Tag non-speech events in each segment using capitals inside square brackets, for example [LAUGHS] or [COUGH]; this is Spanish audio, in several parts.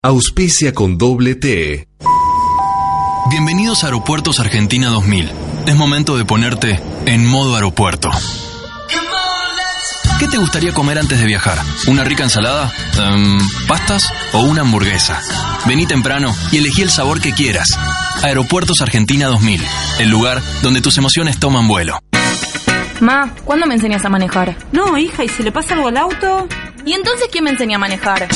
Auspicia con doble T. Bienvenidos a Aeropuertos Argentina 2000. Es momento de ponerte en modo aeropuerto. ¿Qué te gustaría comer antes de viajar? ¿Una rica ensalada? Em, ¿Pastas? ¿O una hamburguesa? Vení temprano y elegí el sabor que quieras. Aeropuertos Argentina 2000, el lugar donde tus emociones toman vuelo. Ma, ¿cuándo me enseñas a manejar? No, hija, ¿y si le pasa algo al auto? ¿Y entonces quién me enseña a manejar?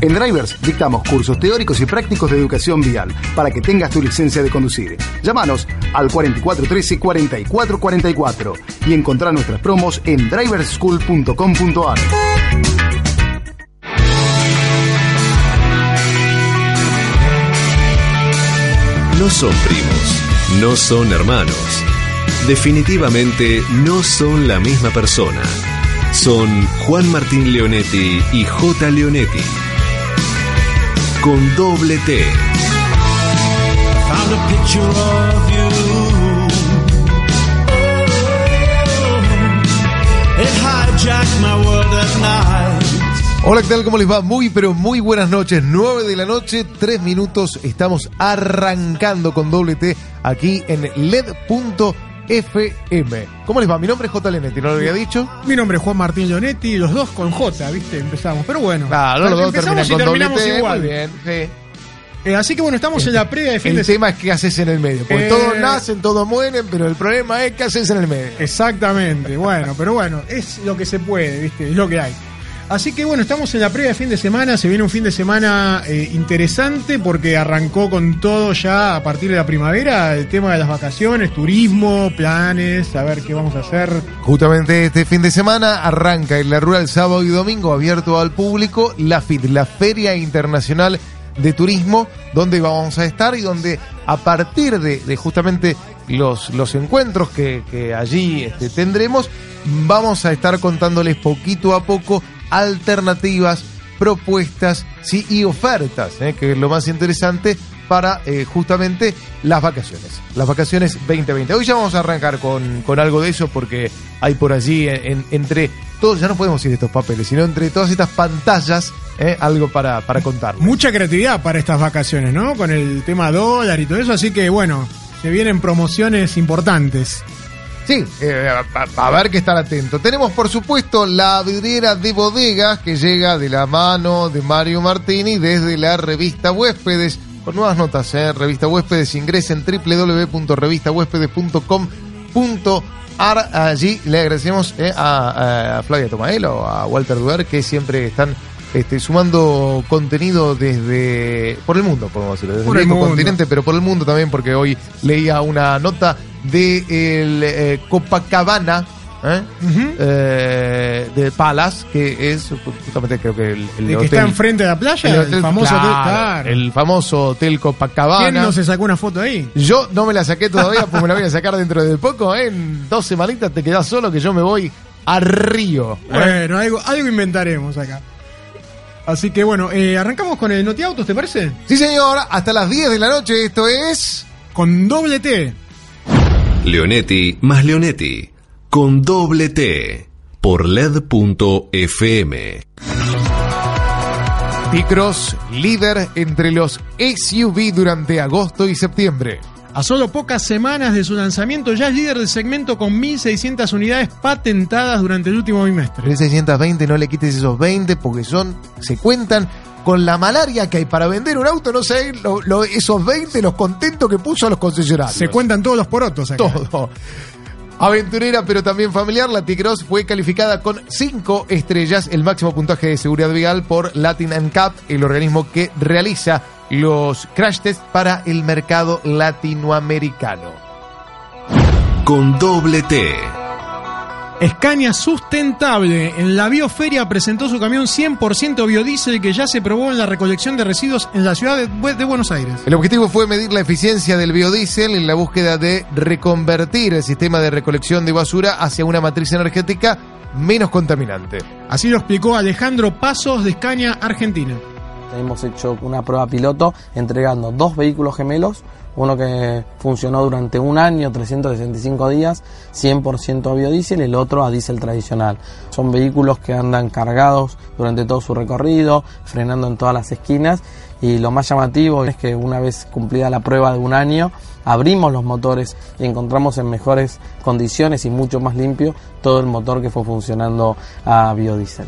En Drivers dictamos cursos teóricos y prácticos de educación vial para que tengas tu licencia de conducir. Llámanos al 4413-4444 y encontrá nuestras promos en driverschool.com.ar. No son primos, no son hermanos. Definitivamente no son la misma persona. Son Juan Martín Leonetti y J. Leonetti. Con doble T. Found a picture of you. It hijacked my world at night. Hola, ¿qué tal? ¿Cómo les va? Muy, pero muy buenas noches. 9 de la noche, 3 minutos. Estamos arrancando con doble T aquí en LED.fm. ¿Cómo les va? Mi nombre es J. Lenetti, ¿no lo había dicho? Mi nombre es Juan Martín Leonetti, los dos con J, ¿viste? Empezamos. Pero bueno. Claro, los dos terminan con doble terminamos T. igual. Muy bien, sí. Eh, así que bueno, estamos en la previa de fin El de tema es qué haces en el medio. Porque Eh, todos nacen, todos mueren, pero el problema es qué haces en el medio. Exactamente, bueno, pero bueno, es lo que se puede, ¿viste? Es lo que hay. Así que bueno, estamos en la previa de fin de semana, se viene un fin de semana eh, interesante porque arrancó con todo ya a partir de la primavera, el tema de las vacaciones, turismo, planes, a ver qué vamos a hacer. Justamente este fin de semana arranca en la Rural sábado y domingo abierto al público la FIT, la Feria Internacional de Turismo, donde vamos a estar y donde a partir de, justamente los, encuentros que, que allí este, tendremos, vamos a estar contándoles poquito a poco alternativas, propuestas sí, y ofertas, ¿eh? que es lo más interesante para eh, justamente las vacaciones, las vacaciones 2020. Hoy ya vamos a arrancar con, con algo de eso porque hay por allí en- en- entre todos, ya no podemos ir estos papeles, sino entre todas estas pantallas, ¿eh? algo para, para contarles. Mucha creatividad para estas vacaciones, ¿no? Con el tema dólar y todo eso, así que bueno, se vienen promociones importantes. Sí, eh, a, a ver que estar atento. Tenemos, por supuesto, la vidriera de bodegas que llega de la mano de Mario Martini desde la revista Huéspedes. Con nuevas notas, ¿eh? Revista Huéspedes, ingresen www.revistahuéspedes.com.ar. Allí le agradecemos eh, a, a Flavia Tomaelo, a Walter Duer, que siempre están este, sumando contenido desde por el mundo, podemos decirlo, desde Por el el mundo. continente, pero por el mundo también, porque hoy leía una nota de el eh, Copacabana, ¿eh? Eh, de Palace, que es justamente creo que el, el De que hotel. está enfrente de la playa, el, hotel- famoso claro, hotel, claro. el famoso hotel Copacabana. ¿Quién no se sacó una foto ahí? Yo no me la saqué todavía, pues me la voy a sacar dentro de poco. En dos semanitas te quedás solo que yo me voy a Río. Bueno, algo, algo inventaremos acá. Así que bueno, eh, arrancamos con el Notiautos, ¿te parece? Sí, señor, hasta las 10 de la noche. Esto es. Con doble T. Leonetti más Leonetti. Con doble T. Por LED.fm. T-Cross, líder entre los SUV durante agosto y septiembre. A solo pocas semanas de su lanzamiento, ya es líder del segmento con 1.600 unidades patentadas durante el último bimestre. 3620, no le quites esos 20 porque son, se cuentan con la malaria que hay para vender un auto, no sé, lo- lo- esos 20 los contentos que puso a los concesionarios. Se cuentan todos los porotos acá. todo. Aventurera, pero también familiar, la T-Cross fue calificada con 5 estrellas, el máximo puntaje de seguridad vial por Latin NCAP, el organismo que realiza los crash tests para el mercado latinoamericano. Con doble T. Scania Sustentable en la bioferia presentó su camión 100% biodiesel que ya se probó en la recolección de residuos en la ciudad de, Buenos Aires. El objetivo fue medir la eficiencia del biodiesel en la búsqueda de reconvertir el sistema de recolección de basura hacia una matriz energética menos contaminante. Así lo explicó Alejandro Pasos de Scania Argentina. Hemos hecho una prueba piloto entregando dos vehículos gemelos uno que funcionó durante un año, 365 días, 100% a biodiesel, el otro a diésel tradicional. Son vehículos que andan cargados durante todo su recorrido, frenando en todas las esquinas y lo más llamativo es que una vez cumplida la prueba de un año, abrimos los motores y encontramos en mejores condiciones y mucho más limpio todo el motor que fue funcionando a biodiesel.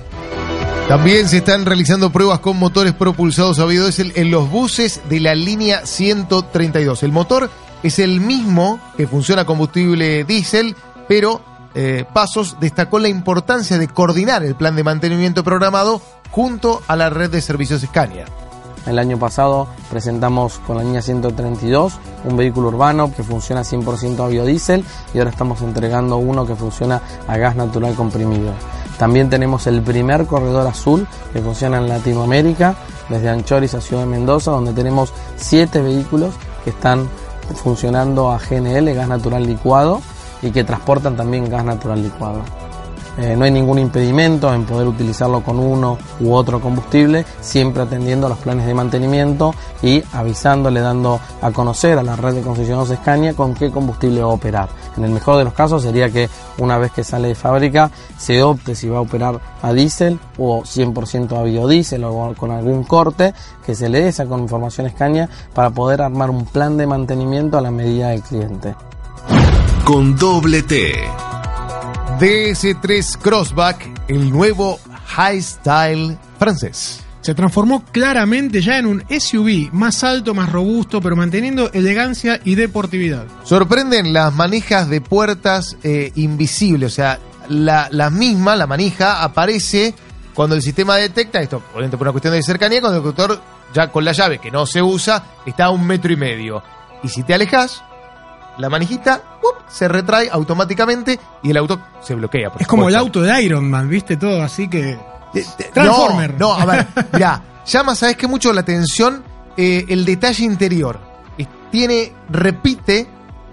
También se están realizando pruebas con motores propulsados a biodiesel en los buses de la línea 132. El motor es el mismo que funciona a combustible diésel, pero eh, Pasos destacó la importancia de coordinar el plan de mantenimiento programado junto a la red de servicios Scania. El año pasado presentamos con la línea 132 un vehículo urbano que funciona 100% a biodiesel y ahora estamos entregando uno que funciona a gas natural comprimido. También tenemos el primer corredor azul que funciona en Latinoamérica, desde Anchoris a Ciudad de Mendoza, donde tenemos siete vehículos que están funcionando a GNL, gas natural licuado, y que transportan también gas natural licuado. Eh, no hay ningún impedimento en poder utilizarlo con uno u otro combustible, siempre atendiendo a los planes de mantenimiento y avisándole, dando a conocer a la red de concesionarios Scania con qué combustible va a operar. En el mejor de los casos sería que una vez que sale de fábrica se opte si va a operar a diésel o 100% a biodiesel o con algún corte, que se le dé esa información Scania para poder armar un plan de mantenimiento a la medida del cliente. Con doble T. DS3 Crossback, el nuevo high style francés. Se transformó claramente ya en un SUV más alto, más robusto, pero manteniendo elegancia y deportividad. Sorprenden las manijas de puertas eh, invisibles, o sea, la, la, misma, la manija, aparece cuando el sistema detecta, esto obviamente por una cuestión de cercanía, cuando el conductor ya con la llave que no se usa está a un metro y medio. Y si te alejas, la manijita se retrae automáticamente y el auto se bloquea. es como el auto de Iron Man, ¿viste? Todo así que. Transformer. No, a ver, [LAUGHS] mirá, llama, ¿sabes qué? Mucho la atención eh, el detalle interior. Tiene, repite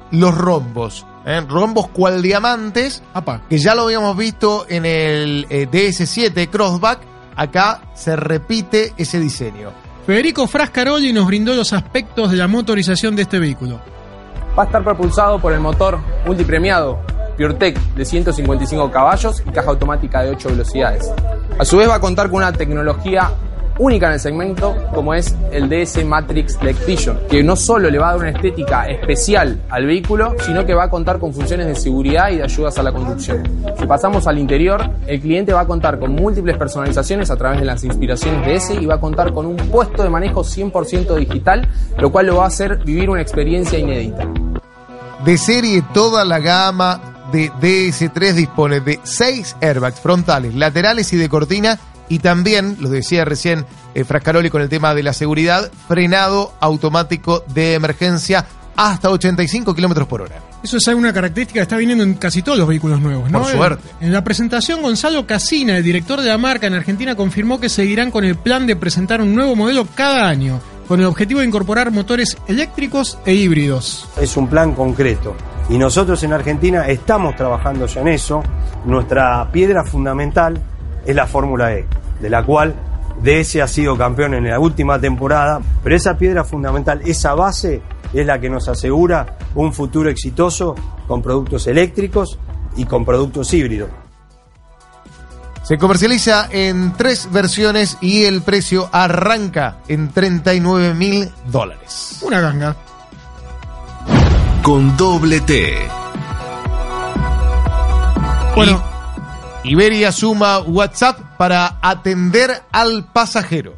los rombos. ¿eh? Rombos cual diamantes, que ya lo habíamos visto en el eh, DS7 Crossback. Acá se repite ese diseño. Federico Frascaroli nos brindó los aspectos de la motorización de este vehículo va a estar propulsado por el motor multipremiado PureTech de 155 caballos y caja automática de 8 velocidades. A su vez va a contar con una tecnología única en el segmento como es el DS Matrix Vision, que no solo le va a dar una estética especial al vehículo, sino que va a contar con funciones de seguridad y de ayudas a la conducción. Si pasamos al interior, el cliente va a contar con múltiples personalizaciones a través de las inspiraciones ese y va a contar con un puesto de manejo 100% digital, lo cual lo va a hacer vivir una experiencia inédita. De serie toda la gama de DS3 dispone de 6 airbags frontales, laterales y de cortina y también, lo decía recién eh, Frascaroli con el tema de la seguridad, frenado automático de emergencia hasta 85 kilómetros por hora. Eso es una característica que está viniendo en casi todos los vehículos nuevos, ¿no? Por suerte. En la presentación, Gonzalo Casina, el director de la marca en Argentina, confirmó que seguirán con el plan de presentar un nuevo modelo cada año, con el objetivo de incorporar motores eléctricos e híbridos. Es un plan concreto. Y nosotros en Argentina estamos trabajando ya en eso. Nuestra piedra fundamental es la Fórmula E, de la cual DS ha sido campeón en la última temporada, pero esa piedra fundamental, esa base, es la que nos asegura un futuro exitoso con productos eléctricos y con productos híbridos. Se comercializa en tres versiones y el precio arranca en 39 mil dólares. Una ganga. Con doble T. Bueno, Iberia suma WhatsApp para atender al pasajero.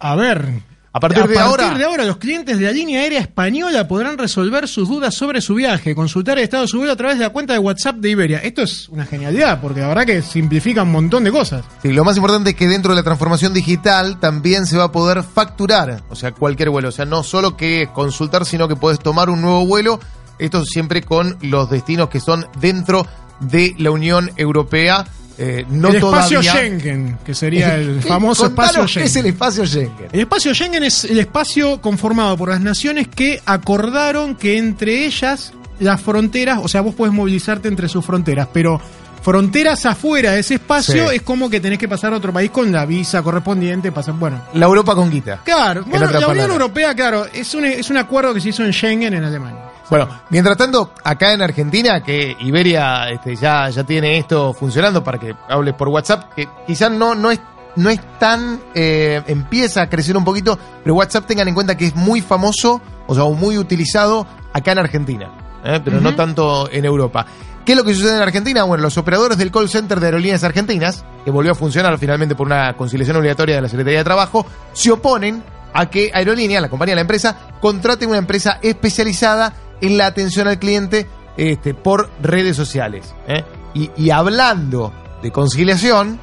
A ver, a partir, de, ahora, de ahora, los clientes de la línea aérea española podrán resolver sus dudas sobre su viaje, consultar el estado de su vuelo a través de la cuenta de WhatsApp de Iberia. Esto es una genialidad, porque la verdad que simplifica un montón de cosas. Sí, lo más importante es que dentro de la transformación digital también se va a poder facturar, o sea, cualquier vuelo. O sea, no solo que consultar, sino que puedes tomar un nuevo vuelo. Esto siempre con los destinos que son dentro de la Unión Europea. Eh, no el espacio todavía- Schengen, que sería el [LAUGHS] ¿Qué? famoso espacio qué Schengen. es el espacio Schengen? El espacio Schengen es el espacio conformado por las naciones que acordaron que entre ellas las fronteras, o sea, vos podés movilizarte entre sus fronteras, pero fronteras afuera de ese espacio Sí. es como que tenés que pasar a otro país con la visa correspondiente, pasar, bueno. La Europa con guita. Claro, En bueno, la Unión. Europea, claro, es un, es un acuerdo que se hizo en Schengen en Alemania. Bueno, mientras tanto, acá en Argentina, que Iberia este, ya, ya tiene esto funcionando para que hables por WhatsApp, que quizás no, no es no es tan eh, empieza a crecer un poquito, pero WhatsApp tengan en cuenta que es muy famoso, o sea, muy utilizado acá en Argentina, ¿eh? pero no tanto en Europa. ¿Qué es lo que sucede en Argentina? Bueno, los operadores del call center de Aerolíneas Argentinas, que volvió a funcionar finalmente por una conciliación obligatoria de la Secretaría de Trabajo, se oponen a que Aerolínea, la compañía, la empresa, contrate una empresa especializada en la atención al cliente este, por redes sociales. ¿eh? Y, y hablando de conciliación,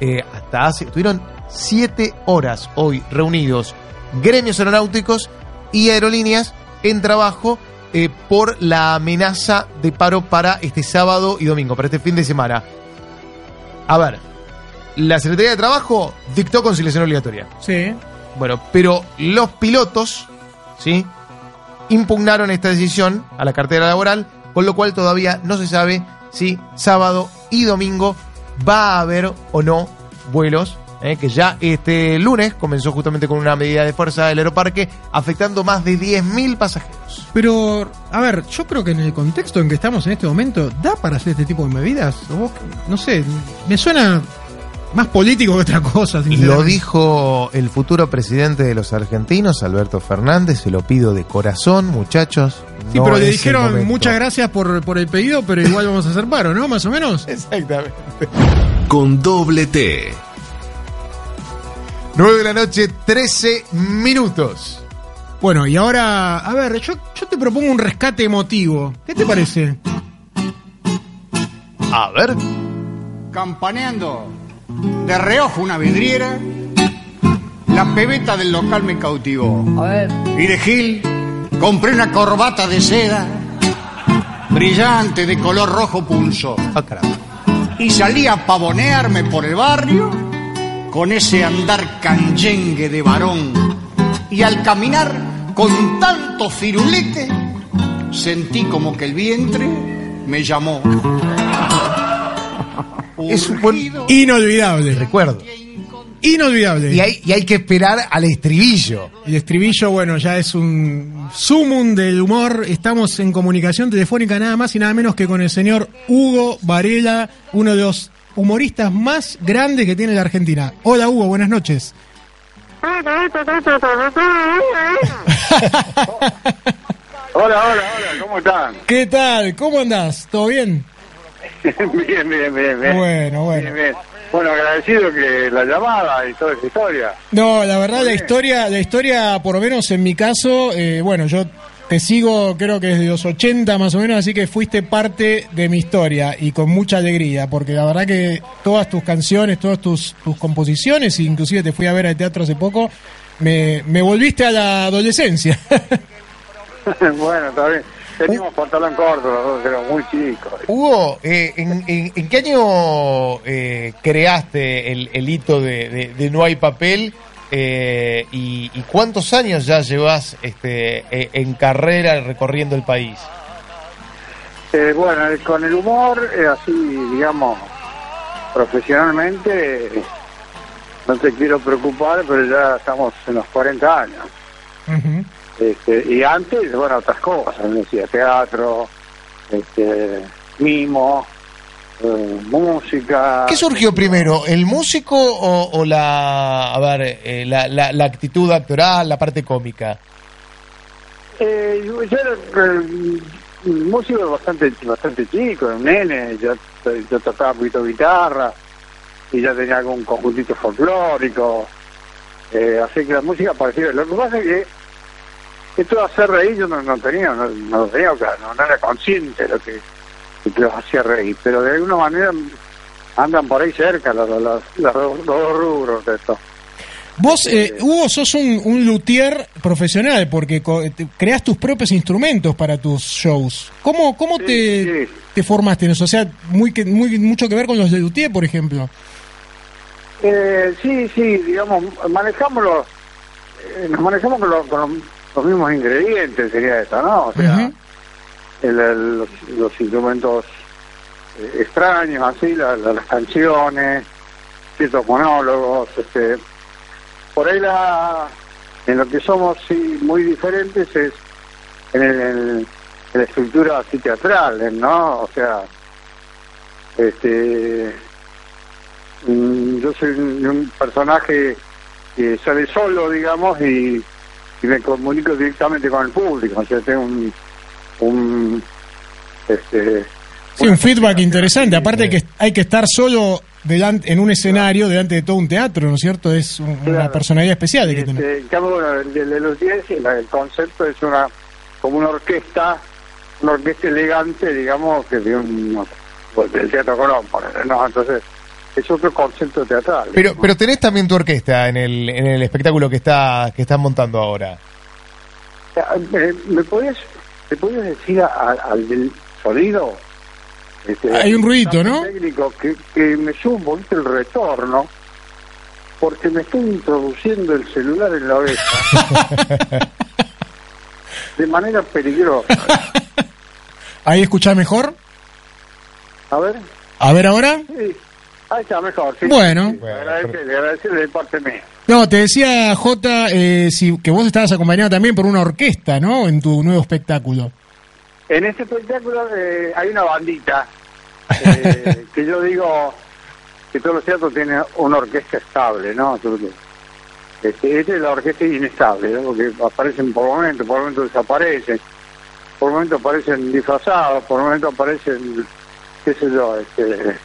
eh, hasta hace, tuvieron siete horas hoy reunidos gremios aeronáuticos y aerolíneas en trabajo eh, por la amenaza de paro para este sábado y domingo, para este fin de semana. A ver, la Secretaría de Trabajo dictó conciliación obligatoria. Sí. Bueno, pero los pilotos, ¿sí? Impugnaron esta decisión a la cartera laboral, con lo cual todavía no se sabe si sábado y domingo va a haber o no vuelos, ¿eh? que ya este lunes comenzó justamente con una medida de fuerza del aeroparque, afectando más de 10.000 pasajeros. Pero, a ver, yo creo que en el contexto en que estamos en este momento, ¿da para hacer este tipo de medidas? ¿O vos, no sé, me suena más político que otra cosa. Lo dijo el futuro presidente de los argentinos, Alberto Fernández, se lo pido de corazón, muchachos. Sí, no pero le dijeron muchas gracias por, por el pedido, pero igual vamos a hacer paro, ¿no? Más o menos. [LAUGHS] Exactamente. Con doble T. 9 de la noche, 13 minutos. Bueno, y ahora, a ver, yo, yo te propongo un rescate emotivo. ¿Qué te parece? A ver. Campaneando de reojo una vidriera, la pebeta del local me cautivó. A ver. Y de Gil compré una corbata de seda brillante de color rojo pulso. Y salí a pavonearme por el barrio con ese andar canyengue de varón. Y al caminar con tanto firulete, sentí como que el vientre me llamó. Es un buen Inolvidable. recuerdo. Inolvidable. Y hay, y hay que esperar al estribillo. El estribillo, bueno, ya es un sumum del humor. Estamos en comunicación telefónica nada más y nada menos que con el señor Hugo Varela, uno de los humoristas más grandes que tiene la Argentina. Hola Hugo, buenas noches. Hola, hola, hola, ¿cómo están? ¿Qué tal? ¿Cómo andás? ¿Todo bien? [LAUGHS] bien, bien, bien, bien. Bueno, bueno. Bien, bien. Bueno, agradecido que la llamada y toda esa historia. No, la verdad, la historia, la historia, por lo menos en mi caso, eh, bueno, yo te sigo creo que desde los 80 más o menos, así que fuiste parte de mi historia y con mucha alegría, porque la verdad que todas tus canciones, todas tus, tus composiciones, inclusive te fui a ver al teatro hace poco, me, me volviste a la adolescencia. [LAUGHS] [LAUGHS] bueno, está bien. Teníamos pantalón corto, éramos muy chicos. Hugo, eh, ¿en, en, en qué año eh, creaste el, el hito de, de- de No hay papel? Eh, y, y cuántos años ya llevas este, eh, en carrera recorriendo el país? Eh, bueno, eh, con el humor, eh, así, digamos, profesionalmente, no te quiero preocupar, pero ya estamos en los 40 años. Este, y antes, bueno, otras cosas, me decía teatro, este, mimo, eh, música. ¿Qué surgió primero, el músico o, o la, a ver, eh, la, la- la actitud actoral, la parte cómica? Eh, yo era eh, músico bastante bastante chico, un nene, yo, yo tocaba un poquito guitarra y ya tenía algún conjuntito folclórico, eh, así que la música parecía. Lo que pasa es que esto de hacer reír yo no, no tenía, no, no lo tenía claro, no, no era consciente de lo que, los hacía reír, pero de alguna manera andan por ahí cerca los, los, los, los dos rubros de esto. Vos, eh, Hugo, sos un, un luthier profesional porque co- te- creas tus propios instrumentos para tus shows. ¿Cómo, cómo te, te formaste en eso? O sea, muy, muy mucho que ver con los de Dutier, por ejemplo. Eh, sí, sí, digamos, manejamos los, eh, nos manejamos con, los, con los- los mismos ingredientes, sería eso, ¿no? O sea, el- el- los, los instrumentos eh, extraños, así, la- la- las canciones, ciertos monólogos, este, por ahí la, en lo que somos sí muy diferentes es en, el- en la estructura así teatral, ¿no? O sea, este, mm, yo soy un, un personaje que sale solo, digamos, y, y me comunico directamente con el público, o sea, tengo un, un este, Sí, un feedback interesante. Aparte que hay que estar solo delante, en un escenario delante de todo un teatro, ¿no es cierto? Es un- una personalidad especial hay que tener. Este, bueno, el de, de los 10, el, el concepto es una como una orquesta, una orquesta elegante, digamos, que de un pues, del Teatro Colón, ¿no? Entonces, es otro concepto teatral. Pero, pero tenés también tu orquesta en el, en el espectáculo que está que están montando ahora. ¿Me, me podías, ¿Me podías decir a- al del sonido? Este, Hay un ruidito, ¿no? Técnico, que, que me un poquito el retorno, porque me estoy introduciendo el celular en la oreja [LAUGHS] de manera peligrosa. [LAUGHS] Ahí escuchás mejor. A ver. A ver ahora. Sí, ahí está mejor. sí. Bueno. Sí, de parte mía. No, te decía Jota eh, si, que vos estabas acompañado también por una orquesta, ¿no? En tu nuevo espectáculo. En este espectáculo eh, hay una bandita eh, [LAUGHS] que yo digo que todos los teatros tienen una orquesta estable, ¿no? Este, esta es la orquesta inestable, ¿no? porque aparecen por momentos, por momentos desaparecen, por momentos aparecen disfrazados, por momentos aparecen, qué sé yo, este,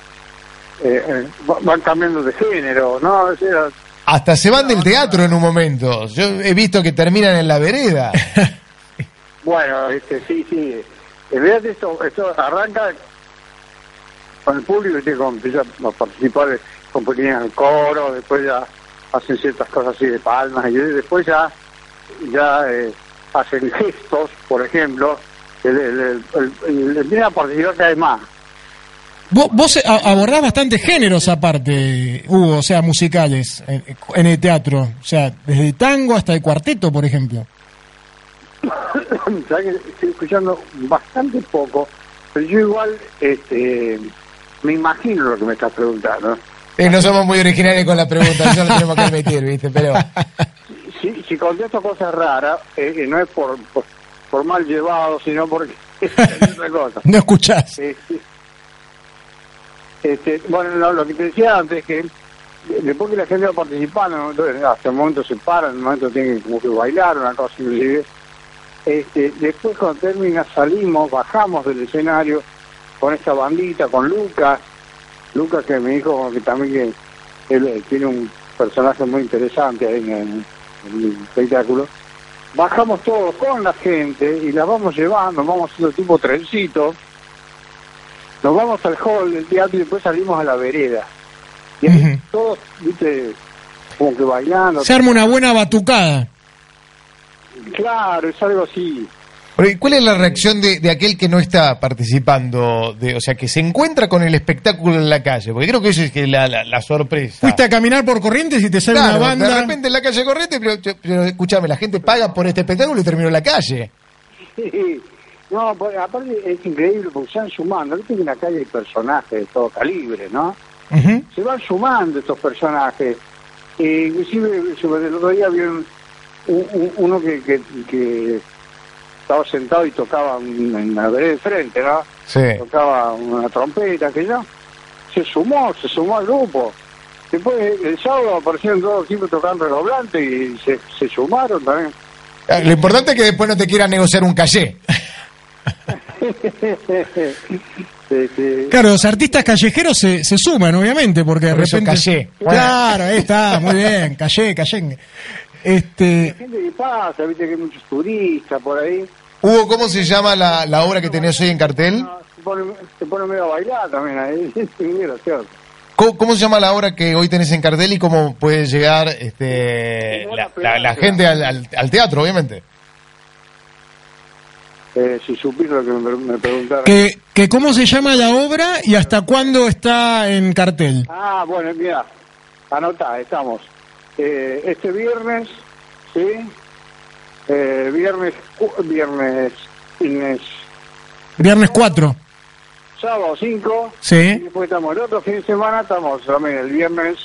eh, eh, va- van cambiando de género, ¿no? O sea, Hasta se van del teatro en un momento. Yo he visto que terminan en la vereda. Bueno, este, sí, sí. Esto, esto arranca con el público y empieza a participar con pequeños coros, después ya hacen ciertas cosas así de palmas y después ya, ya eh, hacen gestos, por ejemplo, el, el, el, el- el- empiezan a participar cada vez más. Vos, vos a- abordás bastantes géneros aparte, Hugo, o sea, musicales en, en el teatro. O sea, desde tango hasta el cuarteto, por ejemplo. [COUGHS] Estoy escuchando bastante poco, pero yo igual este, me imagino lo que me estás preguntando. Eh, no somos muy originales con la pregunta, eso lo tenemos que admitir, ¿viste? Pero si, si contesto cosas raras, eh, eh, no es por, por, por mal llevado, sino porque [LAUGHS] es otra cosa. No escuchás. Sí, sí. Este, bueno, no, lo que te decía antes es que después que la gente va participando, hasta el momento se paran, en el momento tienen como que bailar, una cosa inclusive. Este, después cuando termina salimos, bajamos del escenario con esta bandita, con Lucas, Lucas que me dijo que también que él eh, tiene un personaje muy interesante ahí en, el- en el espectáculo. Bajamos todos con la gente y la vamos llevando, vamos haciendo tipo trencito, nos vamos al hall del teatro y después salimos a la vereda. Y ahí todos, viste, como que bailando. Se arma una buena batucada. Claro, es algo así. Pero, ¿y ¿cuál es la reacción de, de aquel que no está participando? De, o sea, que se encuentra con el espectáculo en la calle. Porque creo que eso es que la, la, la sorpresa. Fuiste a caminar por Corrientes y te sale Claro, una banda. De repente en la calle corriente, pero, pero escúchame, la gente paga por este espectáculo y terminó en la calle. [LAUGHS] Sí. No, pues, aparte es increíble porque se van sumando. Viste que en la calle hay personajes de todo calibre, ¿no? Se van sumando estos personajes. Eh, inclusive, sobre el otro día vi un- un- un- uno que, que, que estaba sentado y tocaba en la vereda de frente, ¿no? Sí. Tocaba una trompeta, que yo. Se sumó, se sumó al grupo. Después, el sábado aparecieron todos tipos tocando redoblante y se, se sumaron también. Ah, Lo importante es que después no te quieran negociar un [LAUGHS] Claro, los artistas callejeros se, se suman, obviamente, porque de Por eso repente. callé. Claro, ahí está, muy [LAUGHS] bien, callé, callé. Este. gente que pasa, viste que hay muchos turistas por ahí. Hugo, ¿cómo se llama la, la obra que tenés hoy en cartel? Se pone, se pone medio a bailar también ahí. [LAUGHS] Es muy gracioso. ¿Cómo, cómo se llama la obra que hoy tenés en cartel y cómo puede llegar este, la, la- la gente al, al- al teatro, obviamente? Eh, si supiste lo que me, preguntaron. Que, que ¿Cómo se llama la obra y hasta cuándo está en cartel? Ah, bueno, mira, anotá, estamos. Eh, este viernes, ¿sí? Eh, viernes, viernes, viernes, Viernes 4. sábado 5. Sí. Y después estamos el otro fin de semana, estamos también el viernes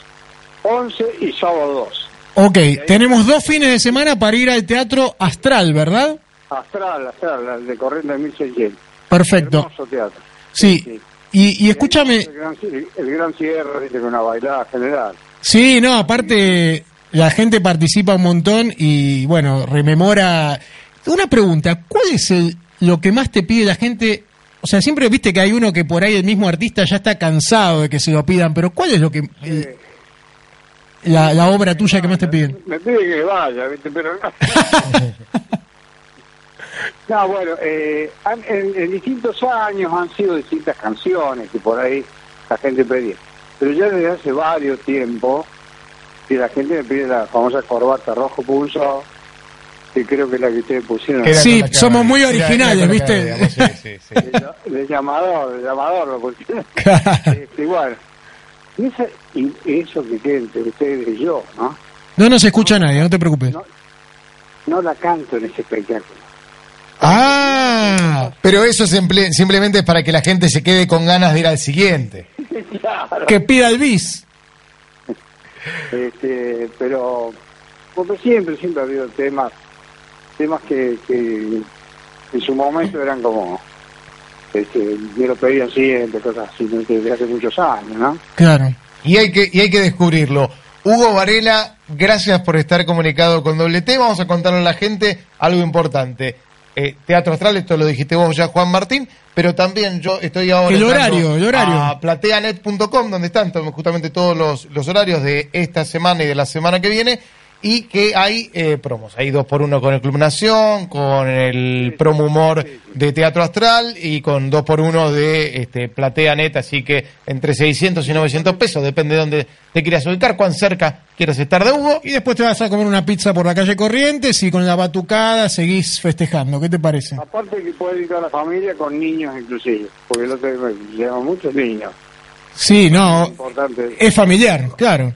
11 y sábado 2. Ok, tenemos dos fines de semana para ir al Teatro Astral, ¿verdad? Astral, Astral, el de Corriente 1600. Perfecto. Hermoso teatro. Sí. Y, y escúchame, El gran, el gran cierre, viste, con una bailada general. sí, no, aparte la gente participa un montón y bueno, rememora. Una pregunta, ¿cuál es el, lo que más te pide la gente? O sea, siempre viste que hay uno que por ahí el mismo artista ya está cansado de que se lo pidan, pero ¿cuál es lo que el- la, la obra tuya que más te piden? Me pide que vaya, ¿viste? Pero [LAUGHS] no. no, bueno, eh, han- en, en distintos años han sido distintas canciones que por ahí la gente pedía. Pero ya desde hace varios tiempos que la gente me pide la famosa corbata rojo pulso, que creo que es la que ustedes pusieron. Sí, somos muy originales, ¿viste? De llamador, de llamador lo pusieron. [LAUGHS] Este, igual. Y, esa- y eso que entre ustedes y yo, ¿no? No nos escucha nadie, no te preocupes. No la canto en ese espectáculo. Ah, pero eso simple- simplemente es para que la gente se quede con ganas de ir al siguiente. [LAUGHS] Que pida el bis. Este, pero porque siempre, siempre ha habido temas, temas que, que en su momento eran como, este, me lo pedían siempre, cosas así, desde hace muchos años, ¿no? Claro. Y hay que, y hay que descubrirlo. Hugo Varela, gracias por estar comunicado con Doble T. Vamos a contarle a la gente algo importante. Eh, Teatro Astral, esto lo dijiste vos ya, Juan Martín, pero también yo estoy ahora. El horario, el horario. A plateanet.com, donde están justamente todos los, los horarios de esta semana y de la semana que viene. Y que hay eh, promos. Hay dos por uno con el Club Nación, con el promo humor de Teatro Astral y con dos por uno de este, PlateaNet. Así que entre 600 y 900 pesos, depende de dónde te quieras ubicar, cuán cerca quieras estar de Hugo. Y después te vas a comer una pizza por la calle Corrientes y con la batucada seguís festejando. ¿Qué te parece? Aparte que puede ir toda la familia con niños inclusive, porque otro día llevan muchos niños. Sí, no, Importante. es familiar, claro.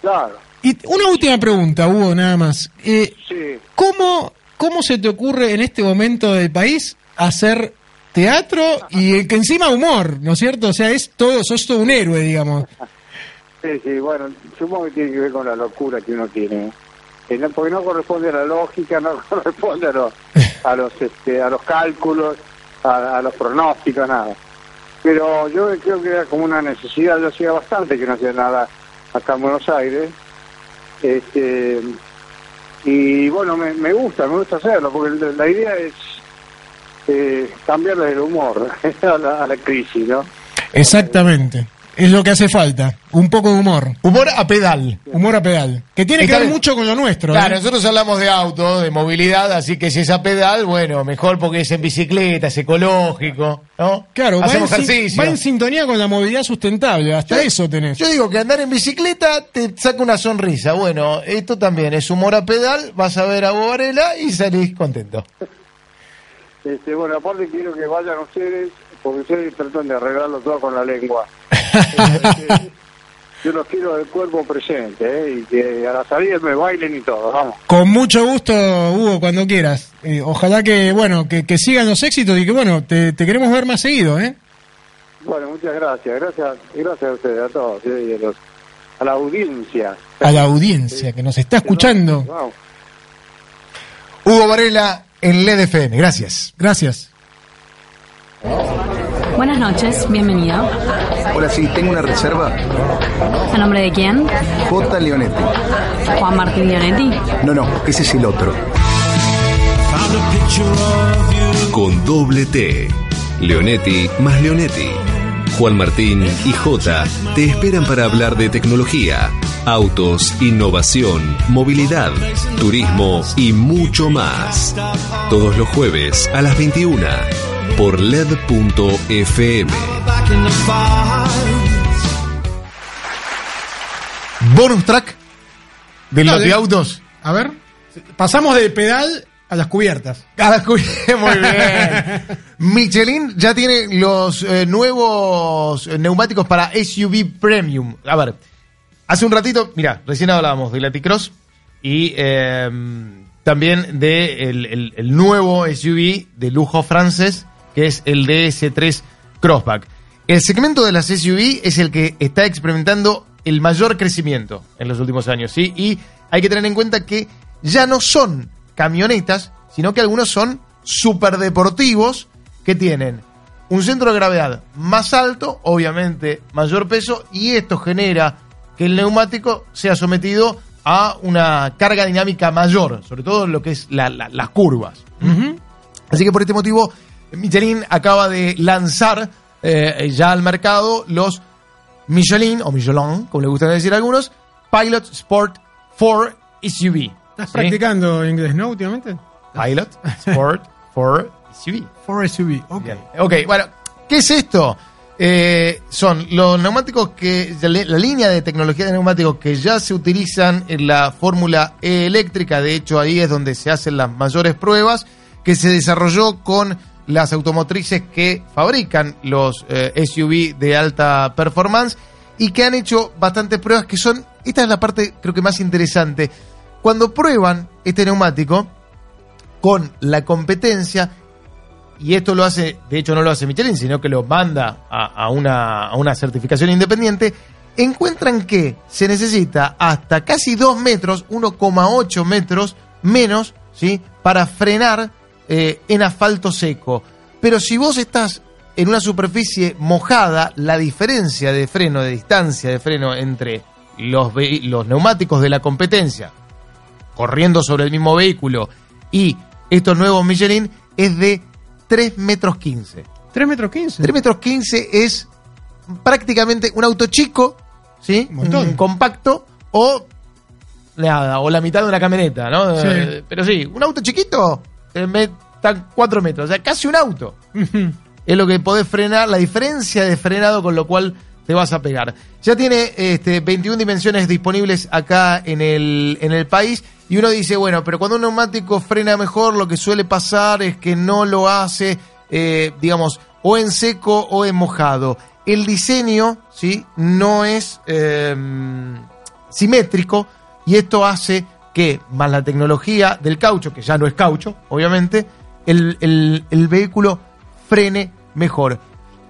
Claro, Y una última pregunta, Hugo, nada más. Eh, sí. ¿cómo, ¿Cómo se te ocurre en este momento del país hacer teatro y [LAUGHS] que encima humor, ¿no es cierto? O sea, es todo, sos todo un héroe, digamos. [LAUGHS] Sí, sí, bueno, supongo que tiene que ver con la locura que uno tiene. No- porque no corresponde a la lógica, [LAUGHS] no corresponde a los, a los, este, a los cálculos, a, a los pronósticos, nada. Pero yo creo que era como una necesidad, yo hacía bastante que no hacía nada acá en Buenos Aires. Este, y bueno, me, gusta, me gusta hacerlo, porque la, la idea es eh, cambiarle el humor [LAUGHS] a la, a la crisis, ¿no? Exactamente. Es lo que hace falta. Un poco de humor. Humor a pedal. Humor a pedal. Que tiene que ver bien. mucho con lo nuestro. ¿eh? Claro, nosotros hablamos de auto, de movilidad, así que si es a pedal, bueno, mejor porque es en bicicleta, es ecológico, ¿no? Claro, va en, hacemos sin- ejercicio. va en sintonía con la movilidad sustentable. Hasta eso tenés. Yo digo que andar en bicicleta te saca una sonrisa. Bueno, esto también es humor a pedal, vas a ver a Hugo Varela y salís contento. Este, bueno, aparte quiero que vayan ustedes, porque ustedes tratan de arreglarlo todo con la lengua. [LAUGHS] Yo los quiero del cuerpo presente, ¿eh? y que a la salida me bailen y todo, vamos. Con mucho gusto, Hugo, cuando quieras. Eh, ojalá que, bueno, que, que sigan los éxitos y que, bueno, te, te queremos ver más seguido, ¿eh? Bueno, muchas gracias, gracias, gracias a ustedes, a todos, ¿eh? y a, los- a la audiencia. A la audiencia que nos está escuchando. Vamos. Hugo Varela en LED FM, gracias. Gracias. Buenas noches, bienvenido. Hola, sí, tengo una reserva. ¿A nombre de quién? J. Leonetti. Juan Martín Leonetti. No, no, ese es el otro. Con doble T. Leonetti más Leonetti. Juan Martín y J te esperan para hablar de tecnología, autos, innovación, movilidad, turismo y mucho más. Todos los jueves a las 21 por LED.fm. Bonus track de los de- de autos. A ver. Pasamos de pedal A las cubiertas. A las cubiertas, [LAUGHS] muy bien. Michelin ya tiene los eh, nuevos neumáticos para SUV Premium. A ver, hace un ratito, mira, recién hablábamos del Laticross y eh, también de el, el- el nuevo SUV de lujo francés, que es el DS3 Crossback. El segmento de las SUV es el que está experimentando el mayor crecimiento en los últimos años, ¿sí? Y hay que tener en cuenta que ya no son camionetas, sino que algunos son superdeportivos que tienen un centro de gravedad más alto, obviamente mayor peso, y esto genera que el neumático sea sometido a una carga dinámica mayor, sobre todo en lo que es la- la- las curvas. Así que por este motivo, Michelin acaba de lanzar eh, ya al mercado los Michelin, o Michelin, como le gustan decir algunos, Pilot Sport 4 SUV. ¿Estás ¿sí? practicando inglés, no, últimamente? Pilot [LAUGHS] Sport 4 SUV. For SUV, ok. Ok, bueno, ¿qué es esto? Eh, son los neumáticos que, la línea de tecnología de neumáticos que ya se utilizan en la fórmula E eléctrica, de hecho ahí es donde se hacen las mayores pruebas, que se desarrolló con las automotrices que fabrican los eh, SUV de alta performance y que han hecho bastantes pruebas que son, esta es la parte creo que más interesante, cuando prueban este neumático con la competencia, y esto lo hace, de hecho no lo hace Michelin, sino que lo manda a, una, a una certificación independiente, encuentran que se necesita hasta casi 2 metros, 1,8 metros menos, ¿sí? Para frenar eh, en asfalto seco. Pero si vos estás en una superficie mojada, la diferencia de freno, de distancia de freno entre los, los neumáticos de la competencia, corriendo sobre el mismo vehículo, y estos nuevos Michelin es de 3 metros 15. 3 metros 15. 3 metros 15 es prácticamente un auto chico, ¿sí? Un, montón. compacto o nada, o la mitad de una camioneta, ¿no? Sí. Eh, Pero sí, un auto chiquito eh, me- está 4 metros, o sea, casi un auto. es lo que podés frenar, la diferencia de frenado con lo cual te vas a pegar. Ya tiene este, 21 dimensiones disponibles acá en el, en el país y uno dice, bueno, pero cuando un neumático frena mejor, lo que suele pasar es que no lo hace, eh, digamos, o en seco o en mojado. El diseño, ¿sí? No es eh, simétrico y esto hace que, más la tecnología del caucho, que ya no es caucho, obviamente, el, el- el vehículo frene mejor.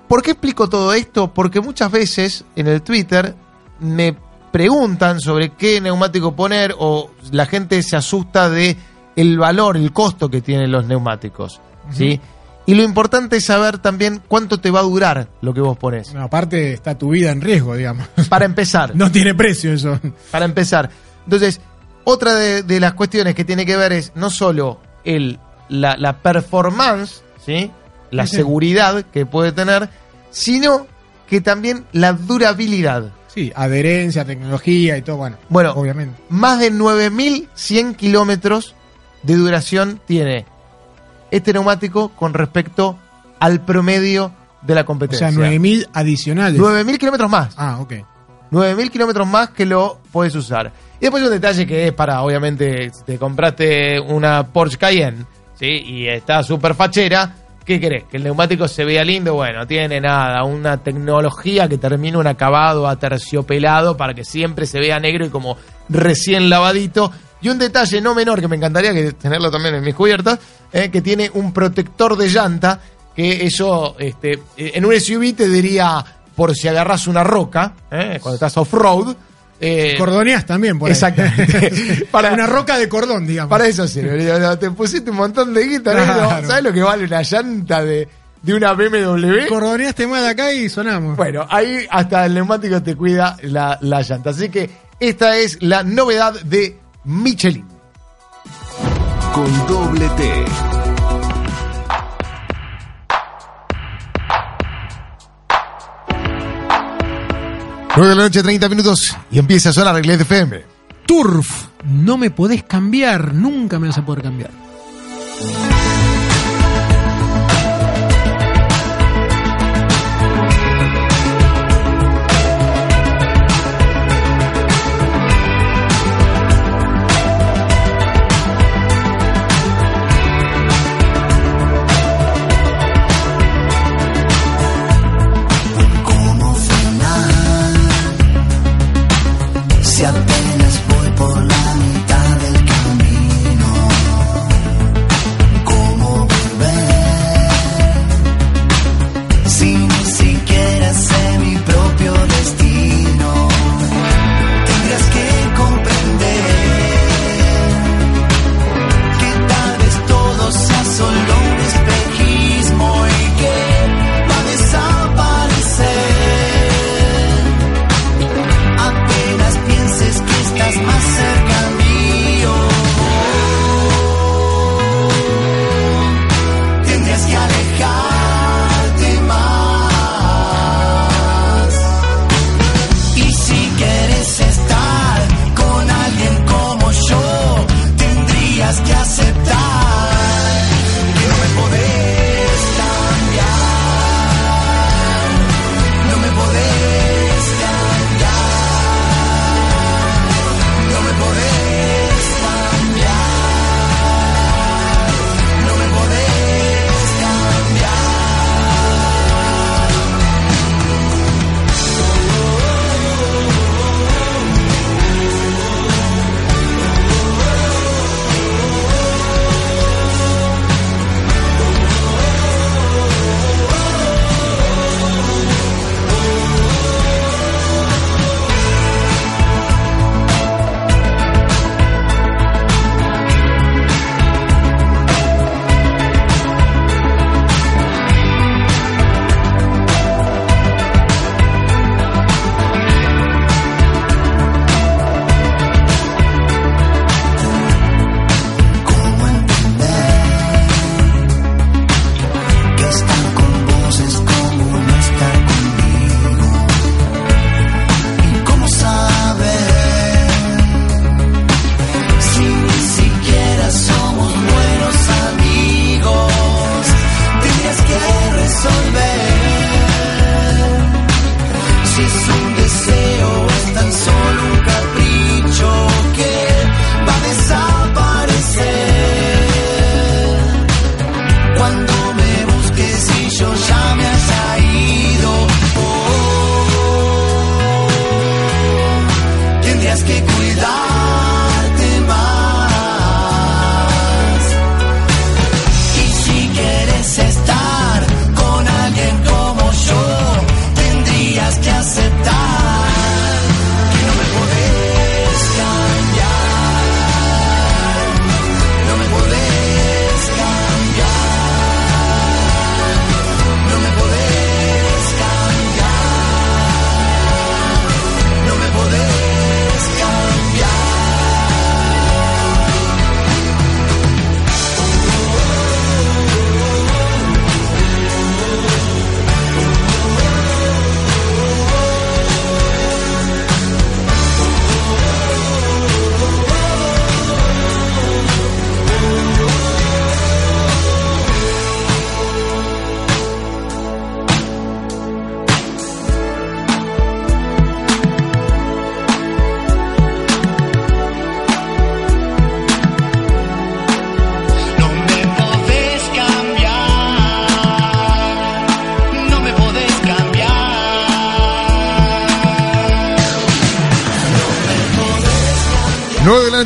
¿Por qué explico todo esto? Porque muchas veces en el Twitter me preguntan sobre qué neumático poner o la gente se asusta de el valor, el costo que tienen los neumáticos, ¿sí? Y lo importante es saber también cuánto te va a durar lo que vos pones. Bueno, aparte está tu vida en riesgo, digamos. Para empezar. [LAUGHS] No tiene precio eso. Para empezar. Entonces, otra de, de las cuestiones que tiene que ver es no solo el, la, la performance, ¿sí? la Sí. seguridad que puede tener, sino que también la durabilidad. Sí, adherencia, tecnología y todo, bueno. Bueno, obviamente. más de 9.100 kilómetros de duración tiene este neumático con respecto al promedio de la O competencia. sea, 9.000 adicionales. 9.000 kilómetros más. Ah, ok. 9.000 kilómetros más que lo puedes usar. Y después un detalle que es para, obviamente, si te compraste una Porsche Cayenne, ¿sí? Y está súper fachera, ¿qué querés? ¿Que el neumático se vea lindo? Bueno, tiene nada, una tecnología que termina un acabado aterciopelado para que siempre se vea negro y como recién lavadito. Y un detalle no menor que me encantaría que tenerlo también en mis cubiertas, eh, que tiene un protector de llanta, que eso este, en un SUV te diría por si agarras una roca, eh, cuando estás off-road. eh, Cordoneás también, por ahí. Exactamente. [LAUGHS] Para una roca de cordón, digamos. para eso sirve. Te pusiste un montón de guita. Claro. ¿sabes lo que vale una llanta de, de una BMW? Cordoneaste más de acá y sonamos. Bueno, ahí hasta el neumático te cuida la, la llanta. Así que esta es la novedad de Michelin. Con doble T. Nueve de la noche, 30 minutos y empieza a sonar el FM. Turf. No me podés cambiar. Nunca me vas a poder cambiar.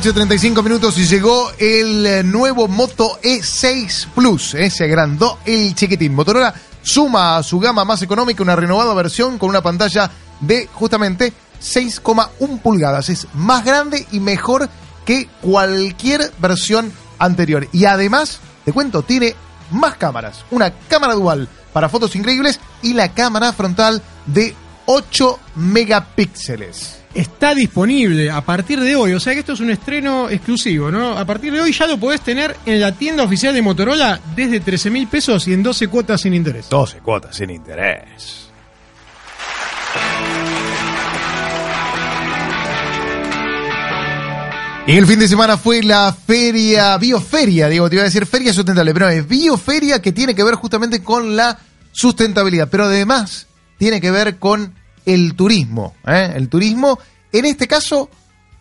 9 de la noche, 35 minutos y llegó el eh, nuevo Moto E6 Plus. eh, se agrandó el chiquitín. Motorola suma a su gama más económica una renovada versión con una pantalla de justamente 6,1 pulgadas. Es más grande y mejor que cualquier versión anterior. Y además, te cuento, tiene más cámaras. Una cámara dual para fotos increíbles y la cámara frontal de 8 megapíxeles. Está disponible a partir de hoy, o sea que esto es un estreno exclusivo, ¿no? A partir de hoy ya lo podés tener en la tienda oficial de Motorola desde 13 mil pesos y en 12 cuotas sin interés. 12 cuotas sin interés. Y el fin de semana fue la feria, bioferia, digo, te iba a decir feria sustentable, pero no, es bioferia que tiene que ver justamente con la sustentabilidad, pero además tiene que ver con el turismo, ¿eh? el turismo, en este caso,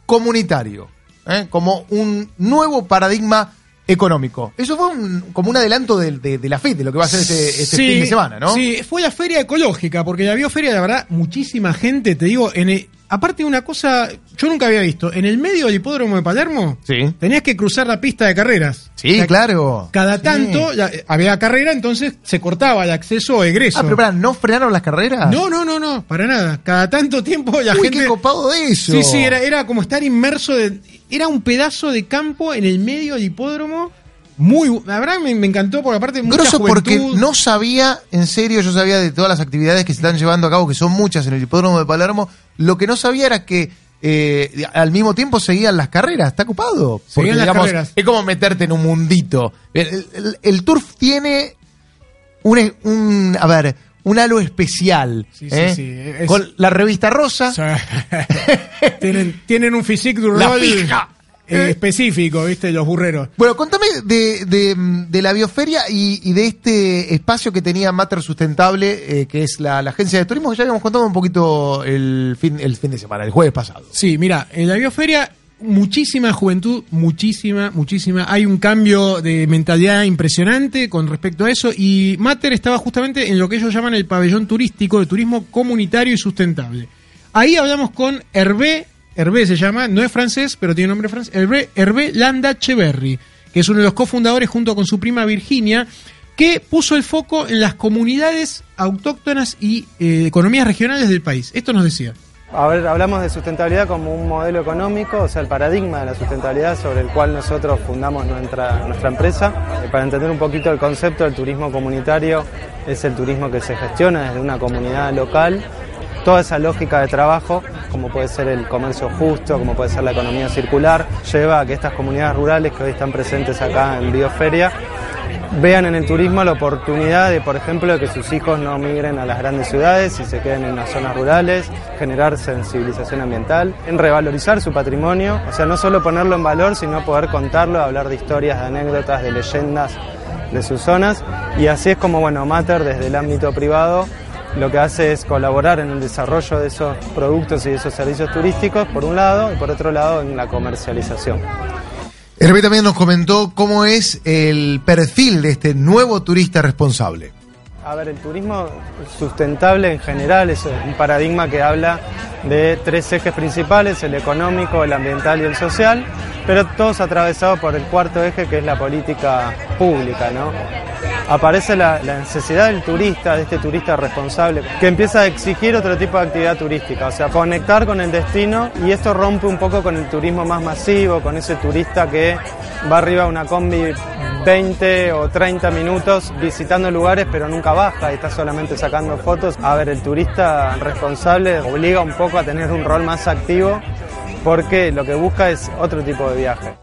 comunitario, ¿eh? como un nuevo paradigma económico. Eso fue un- como un adelanto de, de- de la FIT, de lo que va a ser este, este Sí, fin de semana, ¿no? Sí, fue la feria ecológica, porque la bioferia, la verdad, muchísima gente, te digo, en el- aparte de una cosa, yo nunca había visto, en el medio del hipódromo de Palermo, Sí. tenías que cruzar la pista de carreras. Sí, O sea, claro. Cada tanto eh, había carrera, entonces se cortaba el acceso o egreso. Ah, pero pará, ¿no frenaron las carreras? No, no, no, no, para nada. Cada tanto tiempo la Uy, gente. qué copado de eso. Sí, sí, era, era como estar inmerso de. Era un pedazo de campo en el medio del hipódromo. Muy. La verdad me, me encantó porque aparte mucha Grosso porque juventud. no sabía, en serio, yo sabía de todas las actividades que se están llevando a cabo, que son muchas en el hipódromo de Palermo, lo que no sabía era que eh, al mismo tiempo seguían las carreras, está ocupado. Porque, Seguían las digamos, carreras. es como meterte en un mundito. El, el- el turf tiene un, un- a ver, un halo especial. Sí, sí, ¿eh? sí, es- Con la revista rosa, [LAUGHS] tienen, tienen un physique du la rol. fija, eh, específico, ¿viste? Los burreros. Bueno, contame de, de, de la bioferia y, y de este espacio que tenía Mater Sustentable, eh, que es la, la agencia de turismo, que ya habíamos contado un poquito el fin, el fin de semana, el jueves pasado. Sí, mira, en la bioferia muchísima juventud, muchísima, muchísima. Hay un cambio de mentalidad impresionante con respecto a eso y Mater estaba justamente en lo que ellos llaman el pabellón turístico, de turismo comunitario y sustentable. Ahí hablamos con Hervé, Hervé se llama, no es francés, pero tiene nombre francés, Hervé, Hervé Landacheverri, que es uno de los cofundadores junto con su prima Virginia, que puso el foco en las comunidades autóctonas y eh, economías regionales del país. Esto nos decía. A ver, hablamos de sustentabilidad como un modelo económico, o sea, el paradigma de la sustentabilidad sobre el cual nosotros fundamos nuestra, nuestra empresa. Eh, para entender un poquito el concepto del turismo comunitario, es el turismo que se gestiona desde una comunidad local. Toda esa lógica de trabajo, como puede ser el comercio justo, como puede ser la economía circular, lleva a que estas comunidades rurales que hoy están presentes acá en Bioferia vean en el turismo la oportunidad de, por ejemplo, que sus hijos no migren a las grandes ciudades y se queden en las zonas rurales, generar sensibilización ambiental, en revalorizar su patrimonio, o sea, no solo ponerlo en valor, sino poder contarlo, hablar de historias, de anécdotas, de leyendas de sus zonas. Y así es como, bueno, Mater desde el ámbito privado lo que hace es colaborar en el desarrollo de esos productos y de esos servicios turísticos, por un lado, y por otro lado, en la comercialización. Hervé también nos comentó cómo es el perfil de este nuevo turista responsable. A ver, el turismo sustentable en general es un paradigma que habla de tres ejes principales, el económico, el ambiental y el social, pero todos atravesados por el cuarto eje que es la política pública, ¿no? Aparece la, la necesidad del turista, de este turista responsable, que empieza a exigir otro tipo de actividad turística, o sea, conectar con el destino y esto rompe un poco con el turismo más masivo, con ese turista que va arriba a una combi 20 o 30 minutos visitando lugares pero nunca baja y está solamente sacando fotos. A ver, el turista responsable obliga un poco a tener un rol más activo porque lo que busca es otro tipo de viaje.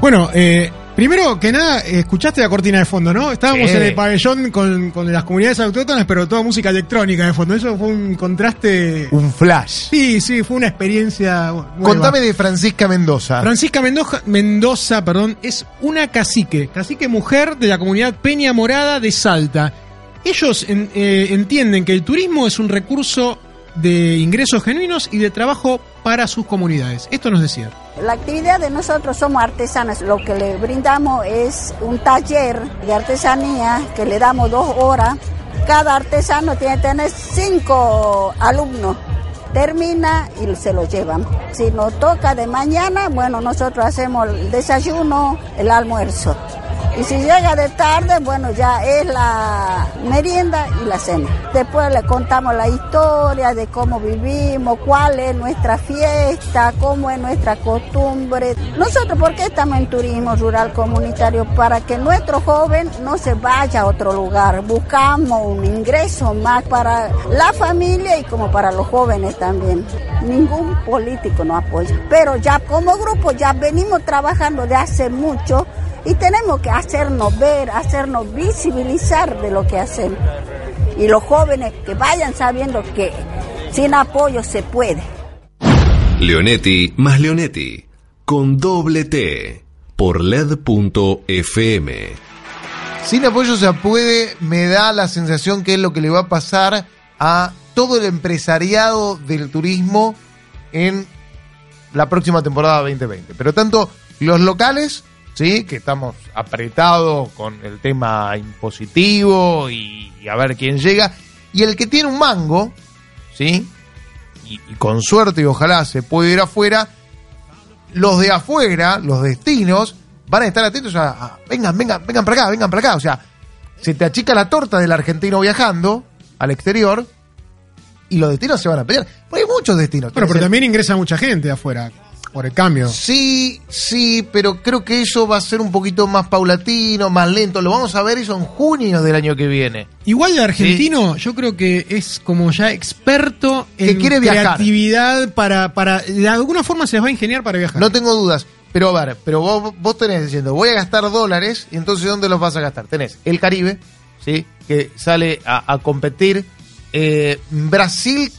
Bueno, eh, primero que nada, escuchaste la cortina de fondo, ¿no? Estábamos Sí. en el pabellón con, con las comunidades autóctonas, pero toda música electrónica de fondo. Eso fue un contraste. Un flash. Sí, sí, fue una experiencia. nueva. Contame de Francisca Mendoza. Francisca Mendoza, Mendoza, perdón, es una cacique, cacique mujer de la comunidad Peña Morada de Salta. Ellos en- eh, entienden que el turismo es un recurso de ingresos genuinos y de trabajo para sus comunidades. Esto nos decía. La actividad de nosotros somos artesanas. Lo que le brindamos es un taller de artesanía que le damos dos horas. Cada artesano tiene que tener cinco alumnos. Termina y se lo llevan. Si nos toca de mañana, bueno, nosotros hacemos el desayuno, el almuerzo. Y si llega de tarde, bueno, ya es la merienda y la cena. Después le contamos la historia de cómo vivimos, cuál es nuestra fiesta, cómo es nuestra costumbre. Nosotros, ¿por qué estamos en turismo rural comunitario? Para que nuestro joven no se vaya a otro lugar. Buscamos un ingreso más para la familia y como para los jóvenes también. Ningún político nos apoya. Pero ya como grupo ya venimos trabajando de hace mucho y tenemos que hacernos ver, hacernos visibilizar de lo que hacemos. Y los jóvenes que vayan sabiendo que sin apoyo se puede. Leonetti más Leonetti. Con doble T. Por LED.fm. Sin apoyo se puede, me da la sensación que es lo que le va a pasar a todo el empresariado del turismo en la próxima temporada 2020. Pero tanto los locales, sí, que estamos apretados con el tema impositivo y, y a ver quién llega, y el que tiene un mango, sí, y, y con suerte y ojalá se puede ir afuera, los de afuera, los destinos, van a estar atentos a, a- vengan, vengan, vengan para acá, vengan para acá. O sea, se te achica la torta del argentino viajando al exterior y los destinos se van a pelear. Porque hay muchos destinos. Bueno, pero también ingresa mucha gente de afuera por el cambio. Sí, sí, pero creo que eso va a ser un poquito más paulatino, más lento. Lo vamos a ver eso en junio del año que viene. Igual el argentino, yo creo que es como ya experto Que en quiere viajar. creatividad para, para. De alguna forma se les va a ingeniar para viajar. No tengo dudas. Pero a ver, pero vos, vos tenés diciendo, voy a gastar dólares, y entonces ¿dónde los vas a gastar? Tenés el Caribe, ¿sí? Que sale a, a competir. Eh, Brasil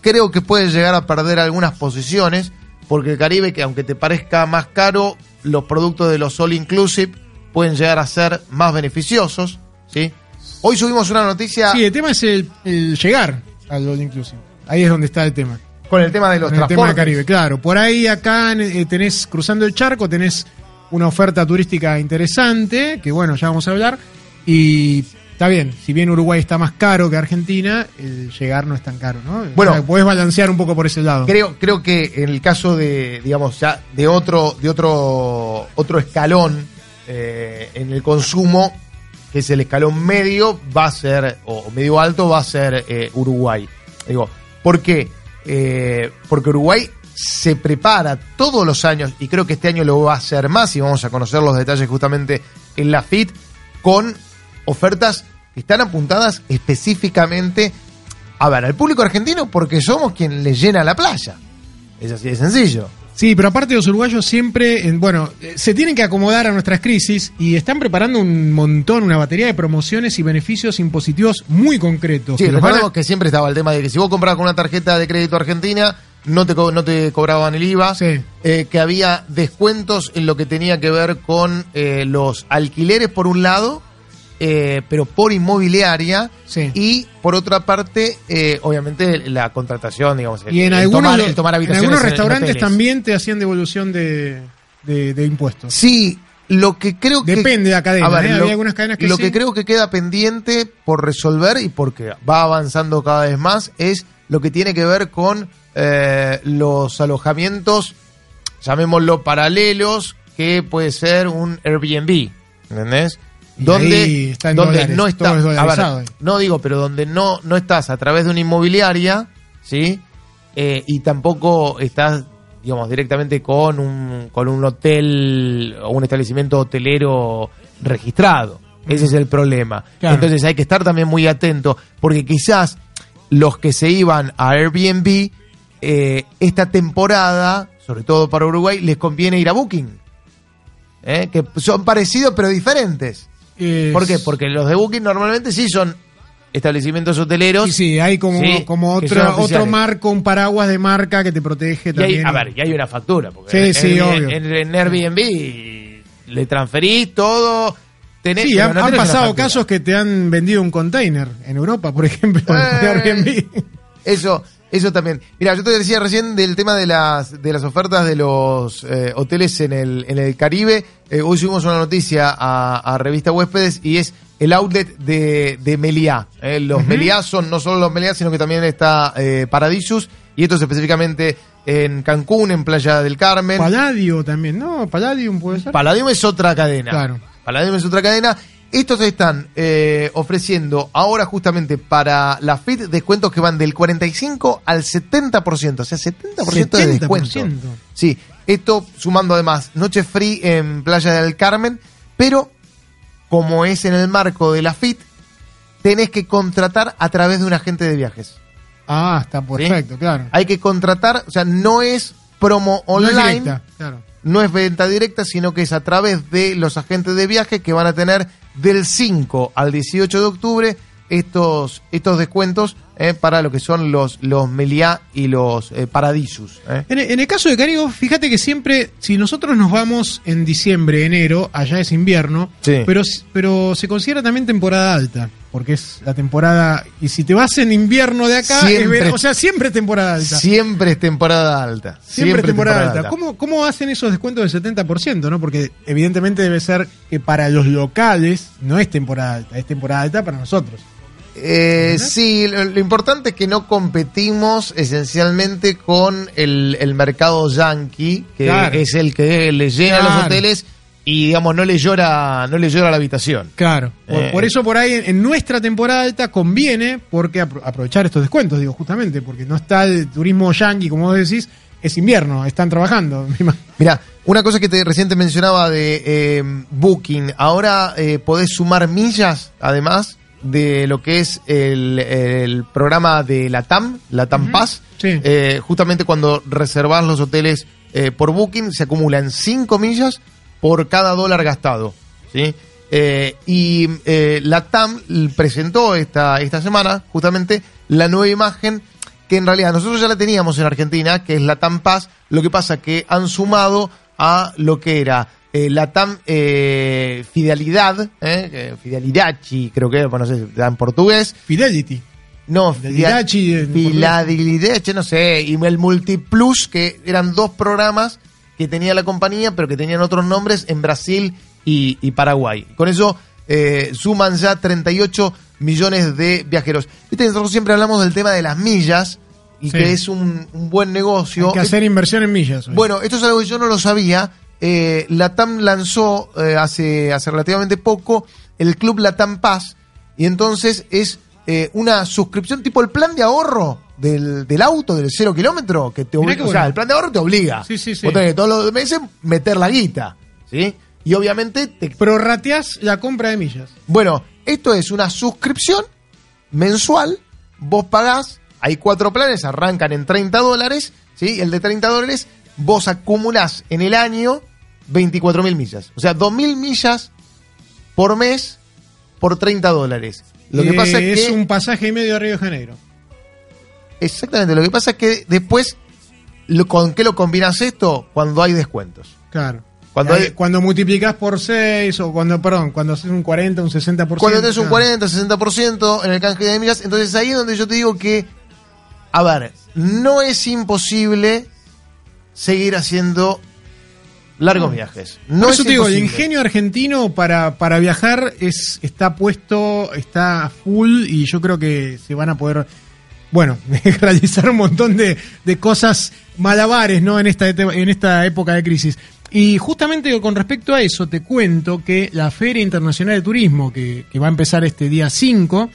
creo que puede llegar a perder algunas posiciones, porque el Caribe, que aunque te parezca más caro, los productos de los All Inclusive pueden llegar a ser más beneficiosos, ¿sí? Hoy subimos una noticia Sí, el tema es el, el llegar al All Inclusive. Ahí es donde está el tema. con el tema de los Con el tema del Caribe, claro. Por ahí acá eh, tenés, cruzando el charco, tenés una oferta turística interesante, que bueno, ya vamos a hablar. Y está bien, si bien Uruguay está más caro que Argentina, el llegar no es tan caro, ¿no? Bueno. O sea, podés balancear un poco por ese lado. Creo, creo que en el caso de, digamos, ya de otro, de otro, otro escalón eh, en el consumo, que es el escalón medio, va a ser, o medio alto, va a ser eh, Uruguay. Digo, ¿por qué? Eh, porque Uruguay se prepara todos los años, y creo que este año lo va a hacer más, y vamos a conocer los detalles justamente en la FIT, con ofertas que están apuntadas específicamente a ver, al público argentino porque somos quien les llena la playa. Es así de sencillo. Sí, pero aparte los uruguayos siempre, en- bueno, eh, se tienen que acomodar a nuestras crisis y están preparando un montón, una batería de promociones y beneficios impositivos muy concretos. Sí, que a- recordemos que siempre estaba el tema de que si vos comprabas con una tarjeta de crédito argentina, no te, no te cobraban el IVA, eh, que había descuentos en lo que tenía que ver con eh, los alquileres por un lado, eh, pero por inmobiliaria, y por otra parte, eh, obviamente la contratación, digamos, y en el algunos, tomar, el tomar habitaciones algunos en- en restaurantes también te hacían devolución de, de- de impuestos. Sí, lo que creo que. Depende de la cadena, ver, ¿eh? lo, Había algunas cadenas que lo sí. que creo que queda pendiente por resolver y porque va avanzando cada vez más es lo que tiene que ver con eh, los alojamientos, llamémoslo paralelos, que puede ser un Airbnb, ¿entendés? Donde, está en donde dólares, no está, es a ver, dolarizado. no digo, pero donde no, no estás a través de una inmobiliaria, ¿sí? Eh, y tampoco estás, digamos, directamente con un, con un hotel o un establecimiento hotelero registrado. Ese es el problema. Claro. Entonces hay que estar también muy atento, porque quizás los que se iban a Airbnb, eh, esta temporada, sobre todo para Uruguay, les conviene ir a Booking. ¿eh? Que son parecidos pero diferentes. Es- ¿Por qué? Porque los de Booking normalmente sí son establecimientos hoteleros. Sí, sí, hay como, Sí, como otro, otro marco, un paraguas de marca que te protege Y hay, también. a ver, y hay una factura. Porque Sí, en, sí, obvio. En, en Airbnb le transferís todo. tenés- Sí, han, no pasado casos que te han vendido un container en Europa, por ejemplo, de Airbnb. Eso, eso también. Mira, yo te decía recién del tema de las, de las ofertas de los eh, hoteles en el, en el Caribe. Eh, hoy subimos una noticia a, a Revista Huéspedes y es el outlet de, de Meliá. Eh, los Ujú. Meliá son no solo los Meliá, sino que también está Paradisus. Y esto es específicamente en Cancún, en Playa del Carmen. Palladio también, ¿no? Palladium puede ser. Palladium es otra cadena. Claro. Palladium es otra cadena. Estos están eh, ofreciendo ahora justamente para la FIT descuentos que van del 45 al 70%, o sea, 70%, de descuento. 70%. Sí, esto sumando además noche free en Playa del Carmen, pero como es en el marco de la FIT, tenés que contratar a través de un agente de viajes. Ah, está perfecto, claro. Hay que contratar, o sea, no es promo No es online, directa, claro. No es venta directa, sino que es a través de los agentes de viaje que van a tener del 5 al 18 de octubre estos, estos descuentos eh, para lo que son los, los Meliá y los eh, Paradisus. eh. En, en el caso de Caribe, fíjate que siempre, si nosotros nos vamos en diciembre, enero, allá es invierno, Sí. pero, pero se considera también temporada alta, porque es la temporada, y si te vas en invierno de acá, es Siempre- verano, o sea, siempre es temporada alta. Siempre es temporada alta. Siempre, es temporada, alta. ¿Cómo, ¿Cómo hacen esos descuentos del 70%? ¿no? Porque evidentemente debe ser que para los locales no es temporada alta, es temporada alta para nosotros. Eh, sí, lo, lo importante es que no competimos esencialmente con el, el mercado yankee, que Claro. es el que le llena los Claro. hoteles y digamos no le llora, no le llora la habitación. Claro. Por, Eh. por eso por ahí en, en nuestra temporada alta conviene porque apro- aprovechar estos descuentos, digo, justamente, porque no está el turismo yankee, como vos decís, es invierno, están trabajando. Mira, una cosa que te recién te mencionaba de eh, Booking, ahora eh, podés sumar millas, además de lo que es el, el programa de la TAM, la TAM. Eh, justamente cuando reservás los hoteles eh, por Booking, se acumulan 5 millas por cada dólar gastado. ¿sí? Eh, y la TAM presentó esta, esta semana justamente la nueva imagen que en realidad nosotros ya la teníamos en Argentina, que es la TAM lo que pasa que han sumado a lo que era eh, la TAM eh, Fidelidad, eh, Fidelidachi, creo que, bueno, no sé, en portugués. Fidelity. No, Fidelidachi Fidelidachi, no sé, y el Multiplus, que eran dos programas que tenía la compañía, pero que tenían otros nombres en Brasil y, y Paraguay. Con eso eh, suman ya 38 millones de viajeros. Viste, nosotros siempre hablamos del tema de las millas y Sí. que es un, un buen negocio. Hay que hacer inversión en millas. hoy. Bueno, esto es algo que yo no lo sabía. Eh, Latam lanzó eh, hace, hace relativamente poco el Club Latam Pass y entonces es eh, una suscripción tipo el plan de ahorro del, del auto del cero kilómetro que te obliga, qué o sea, el plan de ahorro te obliga. Sí, sí, sí. Vos tenés que todos los meses meter la guita, ¿sí? Y obviamente te Prorrateás la compra de millas. bueno, esto es una suscripción mensual. Vos pagás, hay cuatro planes, arrancan en 30 dólares. ¿sí? El de 30 dólares, vos acumulás en el año 24 mil millas. O sea, 2 mil millas por mes por 30 dólares. Lo que Eh, pasa es que. un pasaje y medio a Río de Janeiro. Exactamente, lo que pasa es que después, lo- ¿con qué lo combinas esto? Cuando hay descuentos. Claro. Cuando Ahí- hay- cuando multiplicás por 6 o cuando, perdón, cuando haces un 40, un 60%. Cuando tenés un claro. 40, 60% en el canje de millas, entonces ahí es donde yo te digo que, a ver, no es imposible seguir haciendo largos viajes. No Por es eso te digo, el ingenio argentino para, para viajar es está puesto, está a full y yo creo que se van a poder, bueno, [LAUGHS] realizar un montón de, de cosas malabares ¿no? en, esta, en esta época de crisis. Y justamente con respecto a eso, te cuento que la Feria Internacional de Turismo, que, que va a empezar este día 5.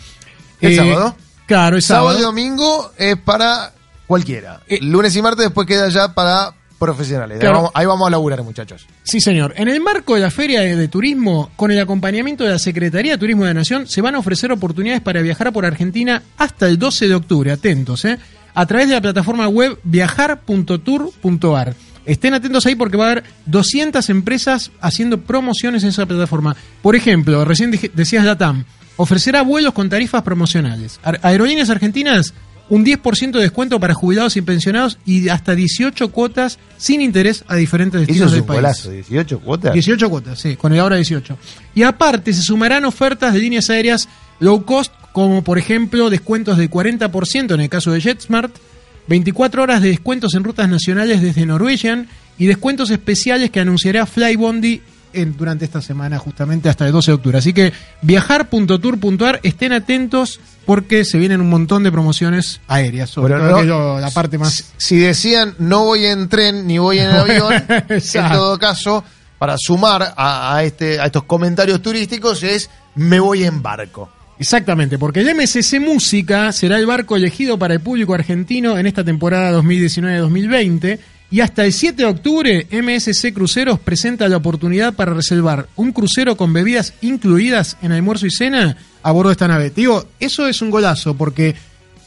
¿El sábado? Claro, es sábado. Sábado y domingo es para cualquiera. Lunes y martes después queda ya para profesionales. Ahí vamos- ahí vamos a laburar, muchachos. Sí, señor. En el marco de la Feria de, de Turismo, con el acompañamiento de la Secretaría de Turismo de la Nación, se van a ofrecer oportunidades para viajar por Argentina hasta el 12 de octubre. Atentos, ¿eh? A través de la plataforma web viajar.tour.ar. Estén atentos ahí porque va a haber 200 empresas haciendo promociones en esa plataforma. Por ejemplo, recién decías Latam, ofrecerá vuelos con tarifas promocionales. Aerolíneas Argentinas, un 10% de descuento para jubilados y pensionados y hasta 18 cuotas sin interés a diferentes Eso destinos es del un país. golazo, 18 cuotas. 18 cuotas, sí, con el ahora 18. Y aparte se sumarán ofertas de líneas aéreas low cost, como por ejemplo descuentos del 40% en el caso de JetSmart, 24 horas de descuentos en rutas nacionales desde Norwegian y descuentos especiales que anunciará Flybondi en- durante esta semana, justamente hasta el 12 de octubre. Así que viajar.tour.ar, estén atentos porque se vienen un montón de promociones aéreas, sobre Pero todo no- que lo- la parte más... Si decían no voy en tren ni voy en [LAUGHS] avión, en todo caso, para sumar a, a este, a estos comentarios turísticos es me voy en barco. Exactamente, porque el MSC Música será el barco elegido para el público argentino en esta temporada 2019-2020 y hasta el 7 de octubre MSC Cruceros presenta la oportunidad para reservar un crucero con bebidas incluidas en almuerzo y cena a bordo de esta nave. Te Digo, eso es un golazo porque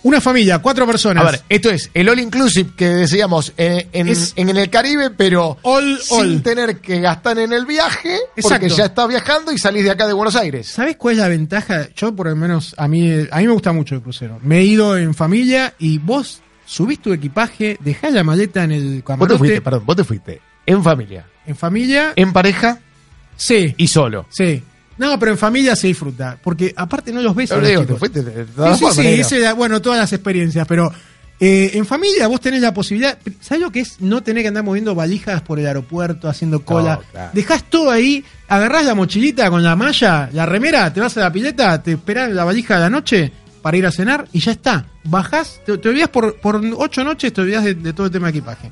una familia, cuatro personas. A ver, esto es el all inclusive que decíamos eh, en, Es- en el Caribe, pero All, sin all. tener que gastar en el viaje, porque Exacto. ya estás viajando y salís de acá de Buenos Aires. ¿Sabes cuál es la ventaja? Yo, por lo menos, a mí, a mí me gusta mucho el crucero. Me he ido en familia y vos subís tu equipaje, dejás la maleta en el Vos te camarote. fuiste, perdón, vos te fuiste en familia, En familia, en pareja sí, y solo. sí. No, pero en familia se disfruta. Porque aparte no los ves a los digo, te fuiste de, Sí, todas sí, sí, la- bueno, todas las experiencias, pero eh, en familia vos tenés la posibilidad, ¿sabes lo que es no tener que andar moviendo valijas por el aeropuerto, haciendo cola? No, claro. Dejás todo ahí, agarrás la mochilita con la malla, la remera, te vas a la pileta, te esperás la valija de la noche para ir a cenar y ya está. Bajás, te, te olvidás por, por ocho noches, te olvidás de, todo el tema de equipaje.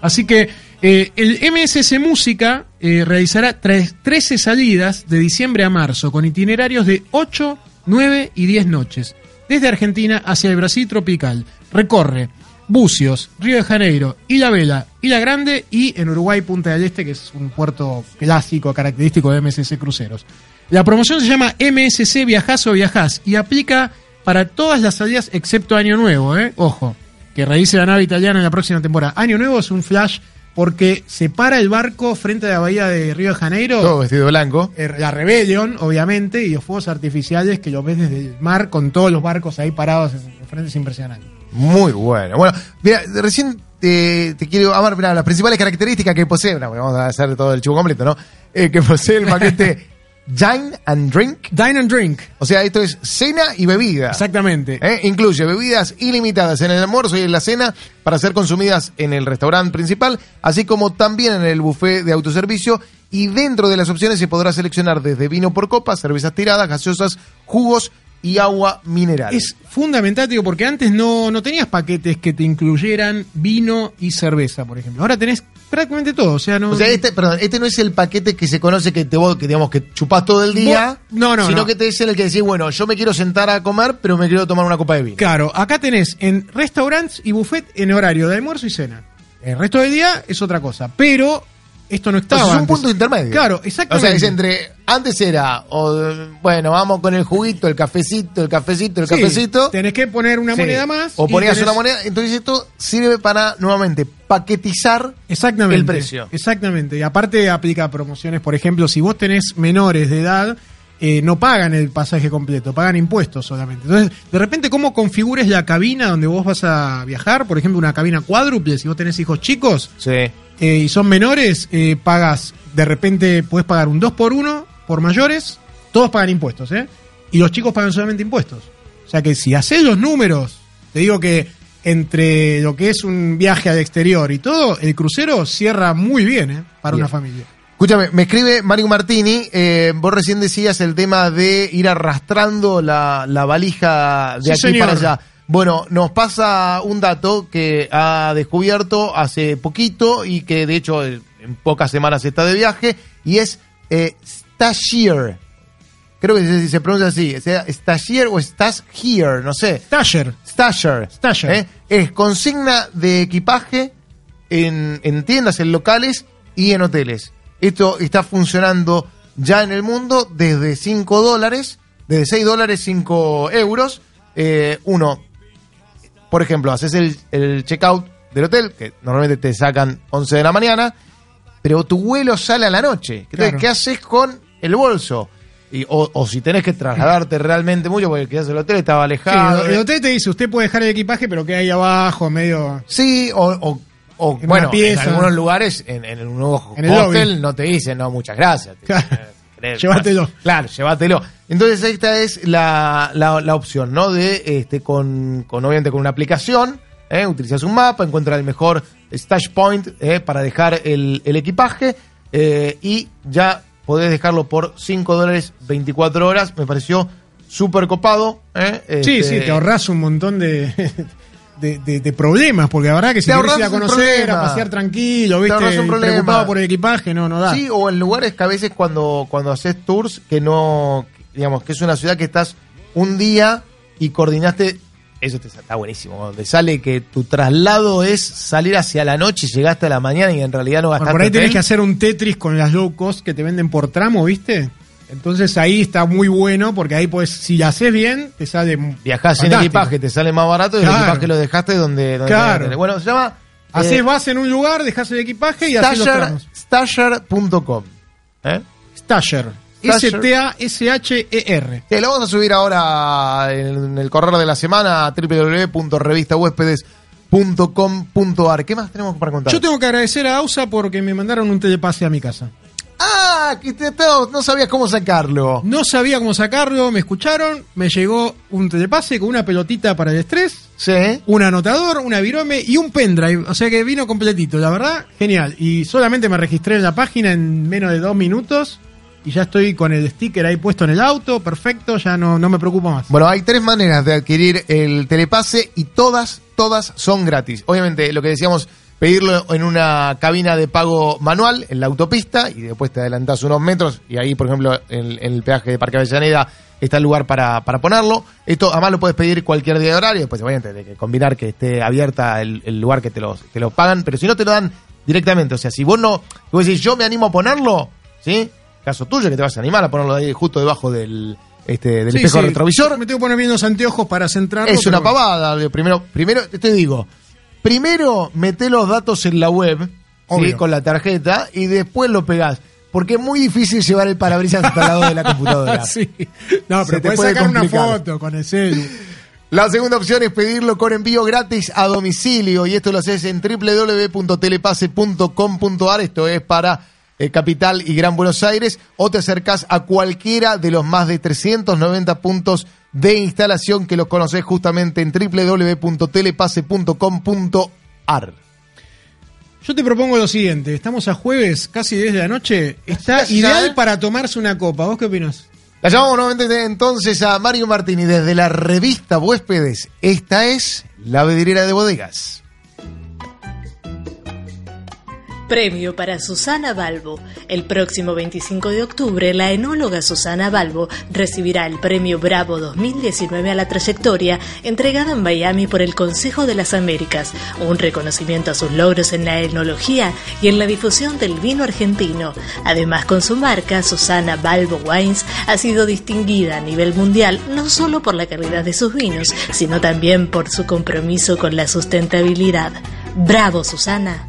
Así que eh, el MSC Música eh, realizará tres- 13 salidas de diciembre a marzo con itinerarios de 8, 9 y 10 noches. Desde Argentina hacia el Brasil tropical. Recorre Bucios, Río de Janeiro, Isla Vela, Isla Grande y en Uruguay Punta del Este, que es un puerto clásico, característico de MSC Cruceros. La promoción se llama MSC Viajás o Viajás y aplica para todas las salidas excepto Año Nuevo, ¿eh? Ojo, que realice la nave italiana en la próxima temporada. Año Nuevo es un flash porque se para el barco frente a la bahía de Río de Janeiro. Todo vestido blanco. Eh, La Rebellion, obviamente, y los fuegos artificiales que lo ves desde el mar con todos los barcos ahí parados en frente es impresionante. Muy bueno. Bueno, mira, recién te, te quiero hablar, mira, las principales características que posee, no, vamos a hacer todo el chivo completo, ¿no? Eh, que posee el paquete [LAUGHS] Dine and Drink. Dine and Drink. O sea, esto es cena y bebida. Exactamente. ¿eh? Incluye bebidas ilimitadas en el almuerzo y en la cena para ser consumidas en el restaurante principal, así como también en el buffet de autoservicio. Y dentro de las opciones se podrá seleccionar desde vino por copa, cervezas tiradas, gaseosas, jugos y agua mineral. Es fundamental, digo, porque antes no, no tenías paquetes que te incluyeran vino y cerveza, por ejemplo. Ahora tenés prácticamente todo. O sea, no. O sea, este, perdón, este no es el paquete que se conoce que te vos, que digamos que chupás todo el día. Vos- no, no, Sino no. que te es el que decís, bueno, yo me quiero sentar a comer, pero me quiero tomar una copa de vino. Claro, acá tenés en restaurantes y buffet en horario de almuerzo y cena. El resto del día es otra cosa. Pero esto no estaba. O sea, es un antes. punto intermedio. Claro, O exactamente. sea, es entre. Antes era, o, bueno, vamos con el juguito, el cafecito, el cafecito, el Sí, cafecito. Tenés que poner una Sí. moneda más. O ponías tenés- una moneda. Entonces esto sirve para, nuevamente, paquetizar Exactamente. el precio. Exactamente. Y aparte aplica promociones, por ejemplo, si vos tenés menores de edad, eh, no pagan el pasaje completo, pagan impuestos solamente. Entonces, de repente, ¿cómo configures la cabina donde vos vas a viajar? Por ejemplo, una cabina cuádruple, si vos tenés hijos chicos Sí. Eh, y son menores, eh, pagas, de repente puedes pagar un 2 por 1 por mayores, todos pagan impuestos, ¿eh? Y los chicos pagan solamente impuestos. O sea que si haces los números, te digo que entre lo que es un viaje al exterior y todo, el crucero cierra muy bien, ¿eh? Para Bien. una familia. Escúchame, me escribe Mario Martini, eh, vos recién decías el tema de ir arrastrando la, la valija de Sí, aquí señor. para allá. Bueno, nos pasa un dato que ha descubierto hace poquito y que de hecho en pocas semanas está de viaje y es eh, Stashier. Creo que se, se pronuncia así, sea, Stashier o Stash Here, no sé. Stasher. Stasher. Stasher. ¿eh? Es consigna de equipaje en, en tiendas, en locales y en hoteles. Esto está funcionando ya en el mundo desde 5 dólares, desde 6 dólares 5 euros. Eh, uno, por ejemplo, haces el, el checkout del hotel, que normalmente te sacan 11 de la mañana, pero tu vuelo sale a la noche. Entonces, Claro. ¿qué haces con el bolso? Y, o, o si tenés que trasladarte realmente mucho, porque quizás el hotel estaba Sí, alejado. el hotel te dice, usted puede dejar el equipaje, pero que hay abajo, medio... Sí, o, o, o, En bueno, en algunos lugares, en, en un nuevo En el hostel, lobby. no te dicen, no, muchas gracias. "Eh, [LAUGHS] Llévatelo. Claro, llévatelo. Entonces esta es la, la, la opción, ¿no? De, este, con, con obviamente con una aplicación, ¿eh? utilizas un mapa, encuentras el mejor stash point ¿eh? para dejar el, el equipaje eh, y ya podés dejarlo por 5 dólares 24 horas. Me pareció súper copado. ¿eh? Sí, Este, sí, te ahorras un montón de, de, de- de problemas, porque la verdad que si Te querés ir a conocer, a pasear tranquilo, Te ¿viste? un problema. preocupado por el equipaje, no, no da. Sí, o en lugares que a veces cuando, cuando haces tours que no, digamos, que es una ciudad que estás un día y coordinaste, eso te está buenísimo, cuando te sale que tu traslado es salir hacia la noche y llegaste a la mañana y en realidad no Bueno, gastaste por ahí tenés que hacer un Tetris con las low cost que te venden por tramo, ¿viste? Entonces ahí está muy bueno, porque ahí pues si la haces bien, te sale Viajás sin fantástico. equipaje, te sale más barato y Claro. el equipaje lo dejaste donde, donde Claro. Bueno, se llama Haces eh, base en un lugar, dejás el equipaje y haces los tramos. Stasher.com. ¿eh? Stasher. Stasher. S-T-A-S-H-E-R. Te lo vamos a subir ahora en el correo de la semana a www.revistahuéspedes.com.ar. ¿Qué más tenemos para contar? Yo tengo que agradecer a AUSA porque me mandaron un telepase a mi casa. Ah, que te- no, no sabías cómo sacarlo. No sabía cómo sacarlo, me escucharon, me llegó un telepase con una pelotita para el estrés, Sí. un anotador, una virome y un pendrive. O sea que vino completito, la verdad, genial. Y solamente me registré en la página en menos de dos minutos y ya estoy con el sticker ahí puesto en el auto, perfecto, ya no, no me preocupo más. Bueno, hay tres maneras de adquirir el telepase y todas, todas son gratis. Obviamente, lo que decíamos, pedirlo en una cabina de pago manual en la autopista y después te adelantás unos metros y ahí, por ejemplo, en, el peaje de Parque Avellaneda está el lugar para, para ponerlo. Esto además lo puedes pedir cualquier día de horario, pues obviamente de que combinar que esté abierta el, lugar que te lo, te lo pagan, pero si no te lo dan directamente, o sea, si vos no, vos decís, yo me animo a ponerlo, ¿sí? Caso tuyo que te vas a animar a ponerlo ahí justo debajo del, este, del Sí, espejo sí, retrovisor. Me tengo que poner bien los anteojos para centrarlo. Es una pavada. Primero, primero te digo, primero mete los datos en la web, ¿sí? Con la tarjeta, y después lo pegás. Porque es muy difícil llevar el parabrisas hasta al lado de la computadora. [LAUGHS] sí. No, pero te puedes puede sacar una foto con el celu. La segunda opción es pedirlo con envío gratis a domicilio y esto lo haces en www.telepase.com.ar. Esto es para eh, Capital y Gran Buenos Aires o te acercas a cualquiera de los más de 390 puntos de instalación que los conoces justamente en www.telepase.com.ar. Yo te propongo lo siguiente, estamos a jueves, casi 10 de la noche, está Casi ideal ya. para tomarse una copa. ¿Vos qué opinas? La llamamos nuevamente entonces a Mario Martini desde la revista Huéspedes. Esta es la vidriera de bodegas. Premio para Susana Balbo. El próximo 25 de octubre, la enóloga Susana Balbo recibirá el Premio Bravo 2019 a la trayectoria, entregado en Miami por el Consejo de las Américas, un reconocimiento a sus logros en la enología y en la difusión del vino argentino. Además, con su marca, Susana Balbo Wines ha sido distinguida a nivel mundial no solo por la calidad de sus vinos, sino también por su compromiso con la sustentabilidad. Bravo, Susana.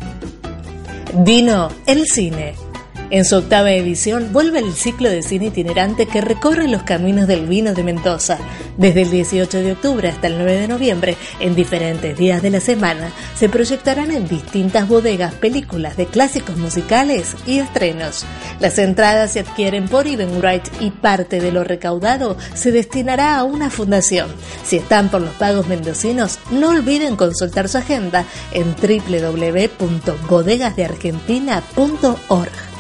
Vino el cine. En su octava edición vuelve el ciclo de cine itinerante que recorre los caminos del vino de Mendoza. Desde el 18 de octubre hasta el 9 de noviembre, en diferentes días de la semana, se proyectarán en distintas bodegas películas de clásicos musicales y estrenos. Las entradas se adquieren por Eventbrite y parte de lo recaudado se destinará a una fundación. Si están por los pagos mendocinos, no olviden consultar su agenda en www.bodegasdeargentina.org.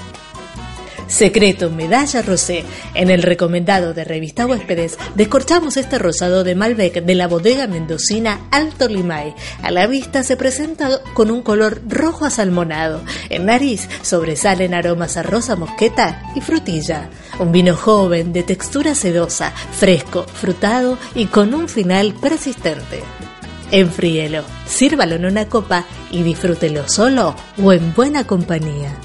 Secreto Medalla Rosé. En el recomendado de Revista Huéspedes, descorchamos este rosado de Malbec de la bodega mendocina Alto Limay. A la vista se presenta con un color rojo asalmonado. En nariz sobresalen aromas a rosa mosqueta y frutilla. Un vino joven, de textura sedosa, fresco, frutado y con un final persistente. Enfríelo, sírvalo en una copa y disfrútelo solo o en buena compañía.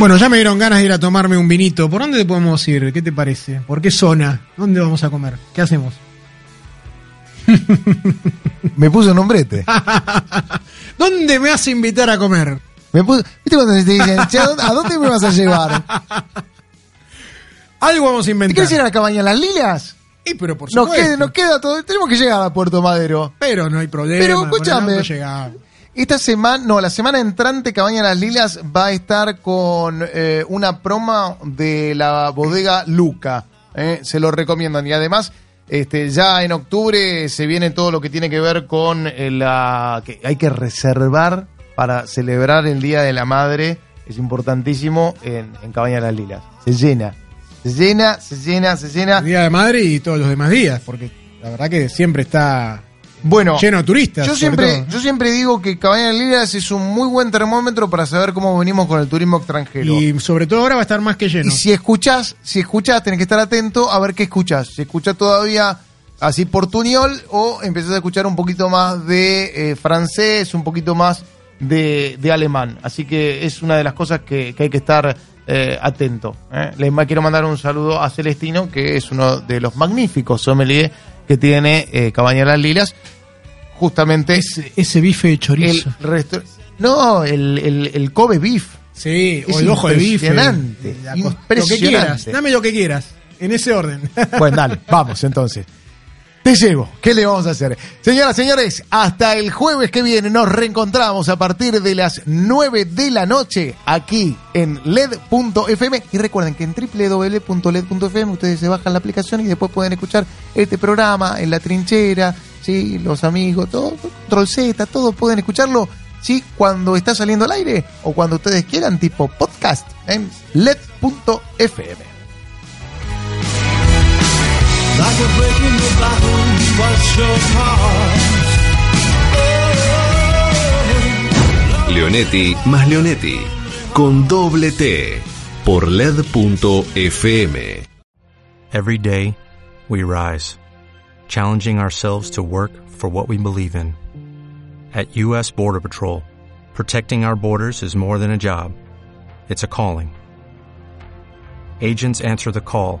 Bueno, ya me dieron ganas de ir a tomarme un vinito. ¿Por dónde podemos ir? ¿Qué te parece? ¿Por qué zona? ¿Dónde vamos a comer? ¿Qué hacemos? [LAUGHS] Me puso nombrete. [LAUGHS] ¿Dónde me vas a invitar a comer? Me puso, ¿Viste cuando te dicen, "Che, ¿a dónde- ¿a dónde me vas a llevar? [LAUGHS] Algo vamos a ¿Te inventar. quieres ir a la cabaña Las Lilas? Y pero por Nos supuesto. queda, nos queda todo. Tenemos que llegar a Puerto Madero. Pero no hay problema. Pero escúchame. Esta semana, no, la semana entrante Cabaña Las Lilas va a estar con eh, una promo de la bodega Luca. eh, se lo recomiendan. Y además, este, ya en octubre se viene todo lo que tiene que ver con eh, la. que hay que reservar para celebrar el Día de la Madre. Es importantísimo en, en Cabaña Las Lilas. Se llena. Se llena, se llena, se llena. Día de Madre y todos los demás días, porque la verdad que siempre está Bueno, lleno de turistas. Yo siempre, yo siempre digo que Cabaña Lilas es un muy buen termómetro para saber cómo venimos con el turismo extranjero. Y sobre todo ahora va a estar más que lleno. Y si escuchás, si escuchás, tenés que estar atento a ver qué escuchás. Si escuchás todavía así portuñol o empezás a escuchar un poquito más de eh, francés, un poquito más de, de alemán. Así que es una de las cosas que, que hay que estar eh, atento. ¿eh? Le ma- quiero mandar un saludo a Celestino, que es uno de los magníficos sommelier que tiene eh, Cabaña Las Lilas. Justamente ese, ese bife de chorizo. el no, el, el, el Kobe beef. Sí, Es o el ojo de bife. impresionante, Lo que quieras. Dame lo que quieras. En ese orden. Bueno, dale, [LAUGHS] vamos entonces. Te llevo. ¿Qué le vamos a hacer? Señoras, señores, hasta el jueves que viene nos reencontramos a partir de las 9 de la noche aquí en LED.fm. Y recuerden que en www.led.fm ustedes se bajan la aplicación y después pueden escuchar este programa en la trinchera, ¿sí? los amigos, todo, control Z, todo pueden escucharlo. ¿Sí? Cuando está saliendo al aire o cuando ustedes quieran, tipo podcast en LED.fm. Like a break in the battle, you was your heart. Leonetti más Leonetti. Con doble T. Por LED.fm. Every day, we rise, challenging ourselves to work for what we believe in. At U.S. Border Patrol, protecting our borders is more than a job, it's a calling. Agents answer the call,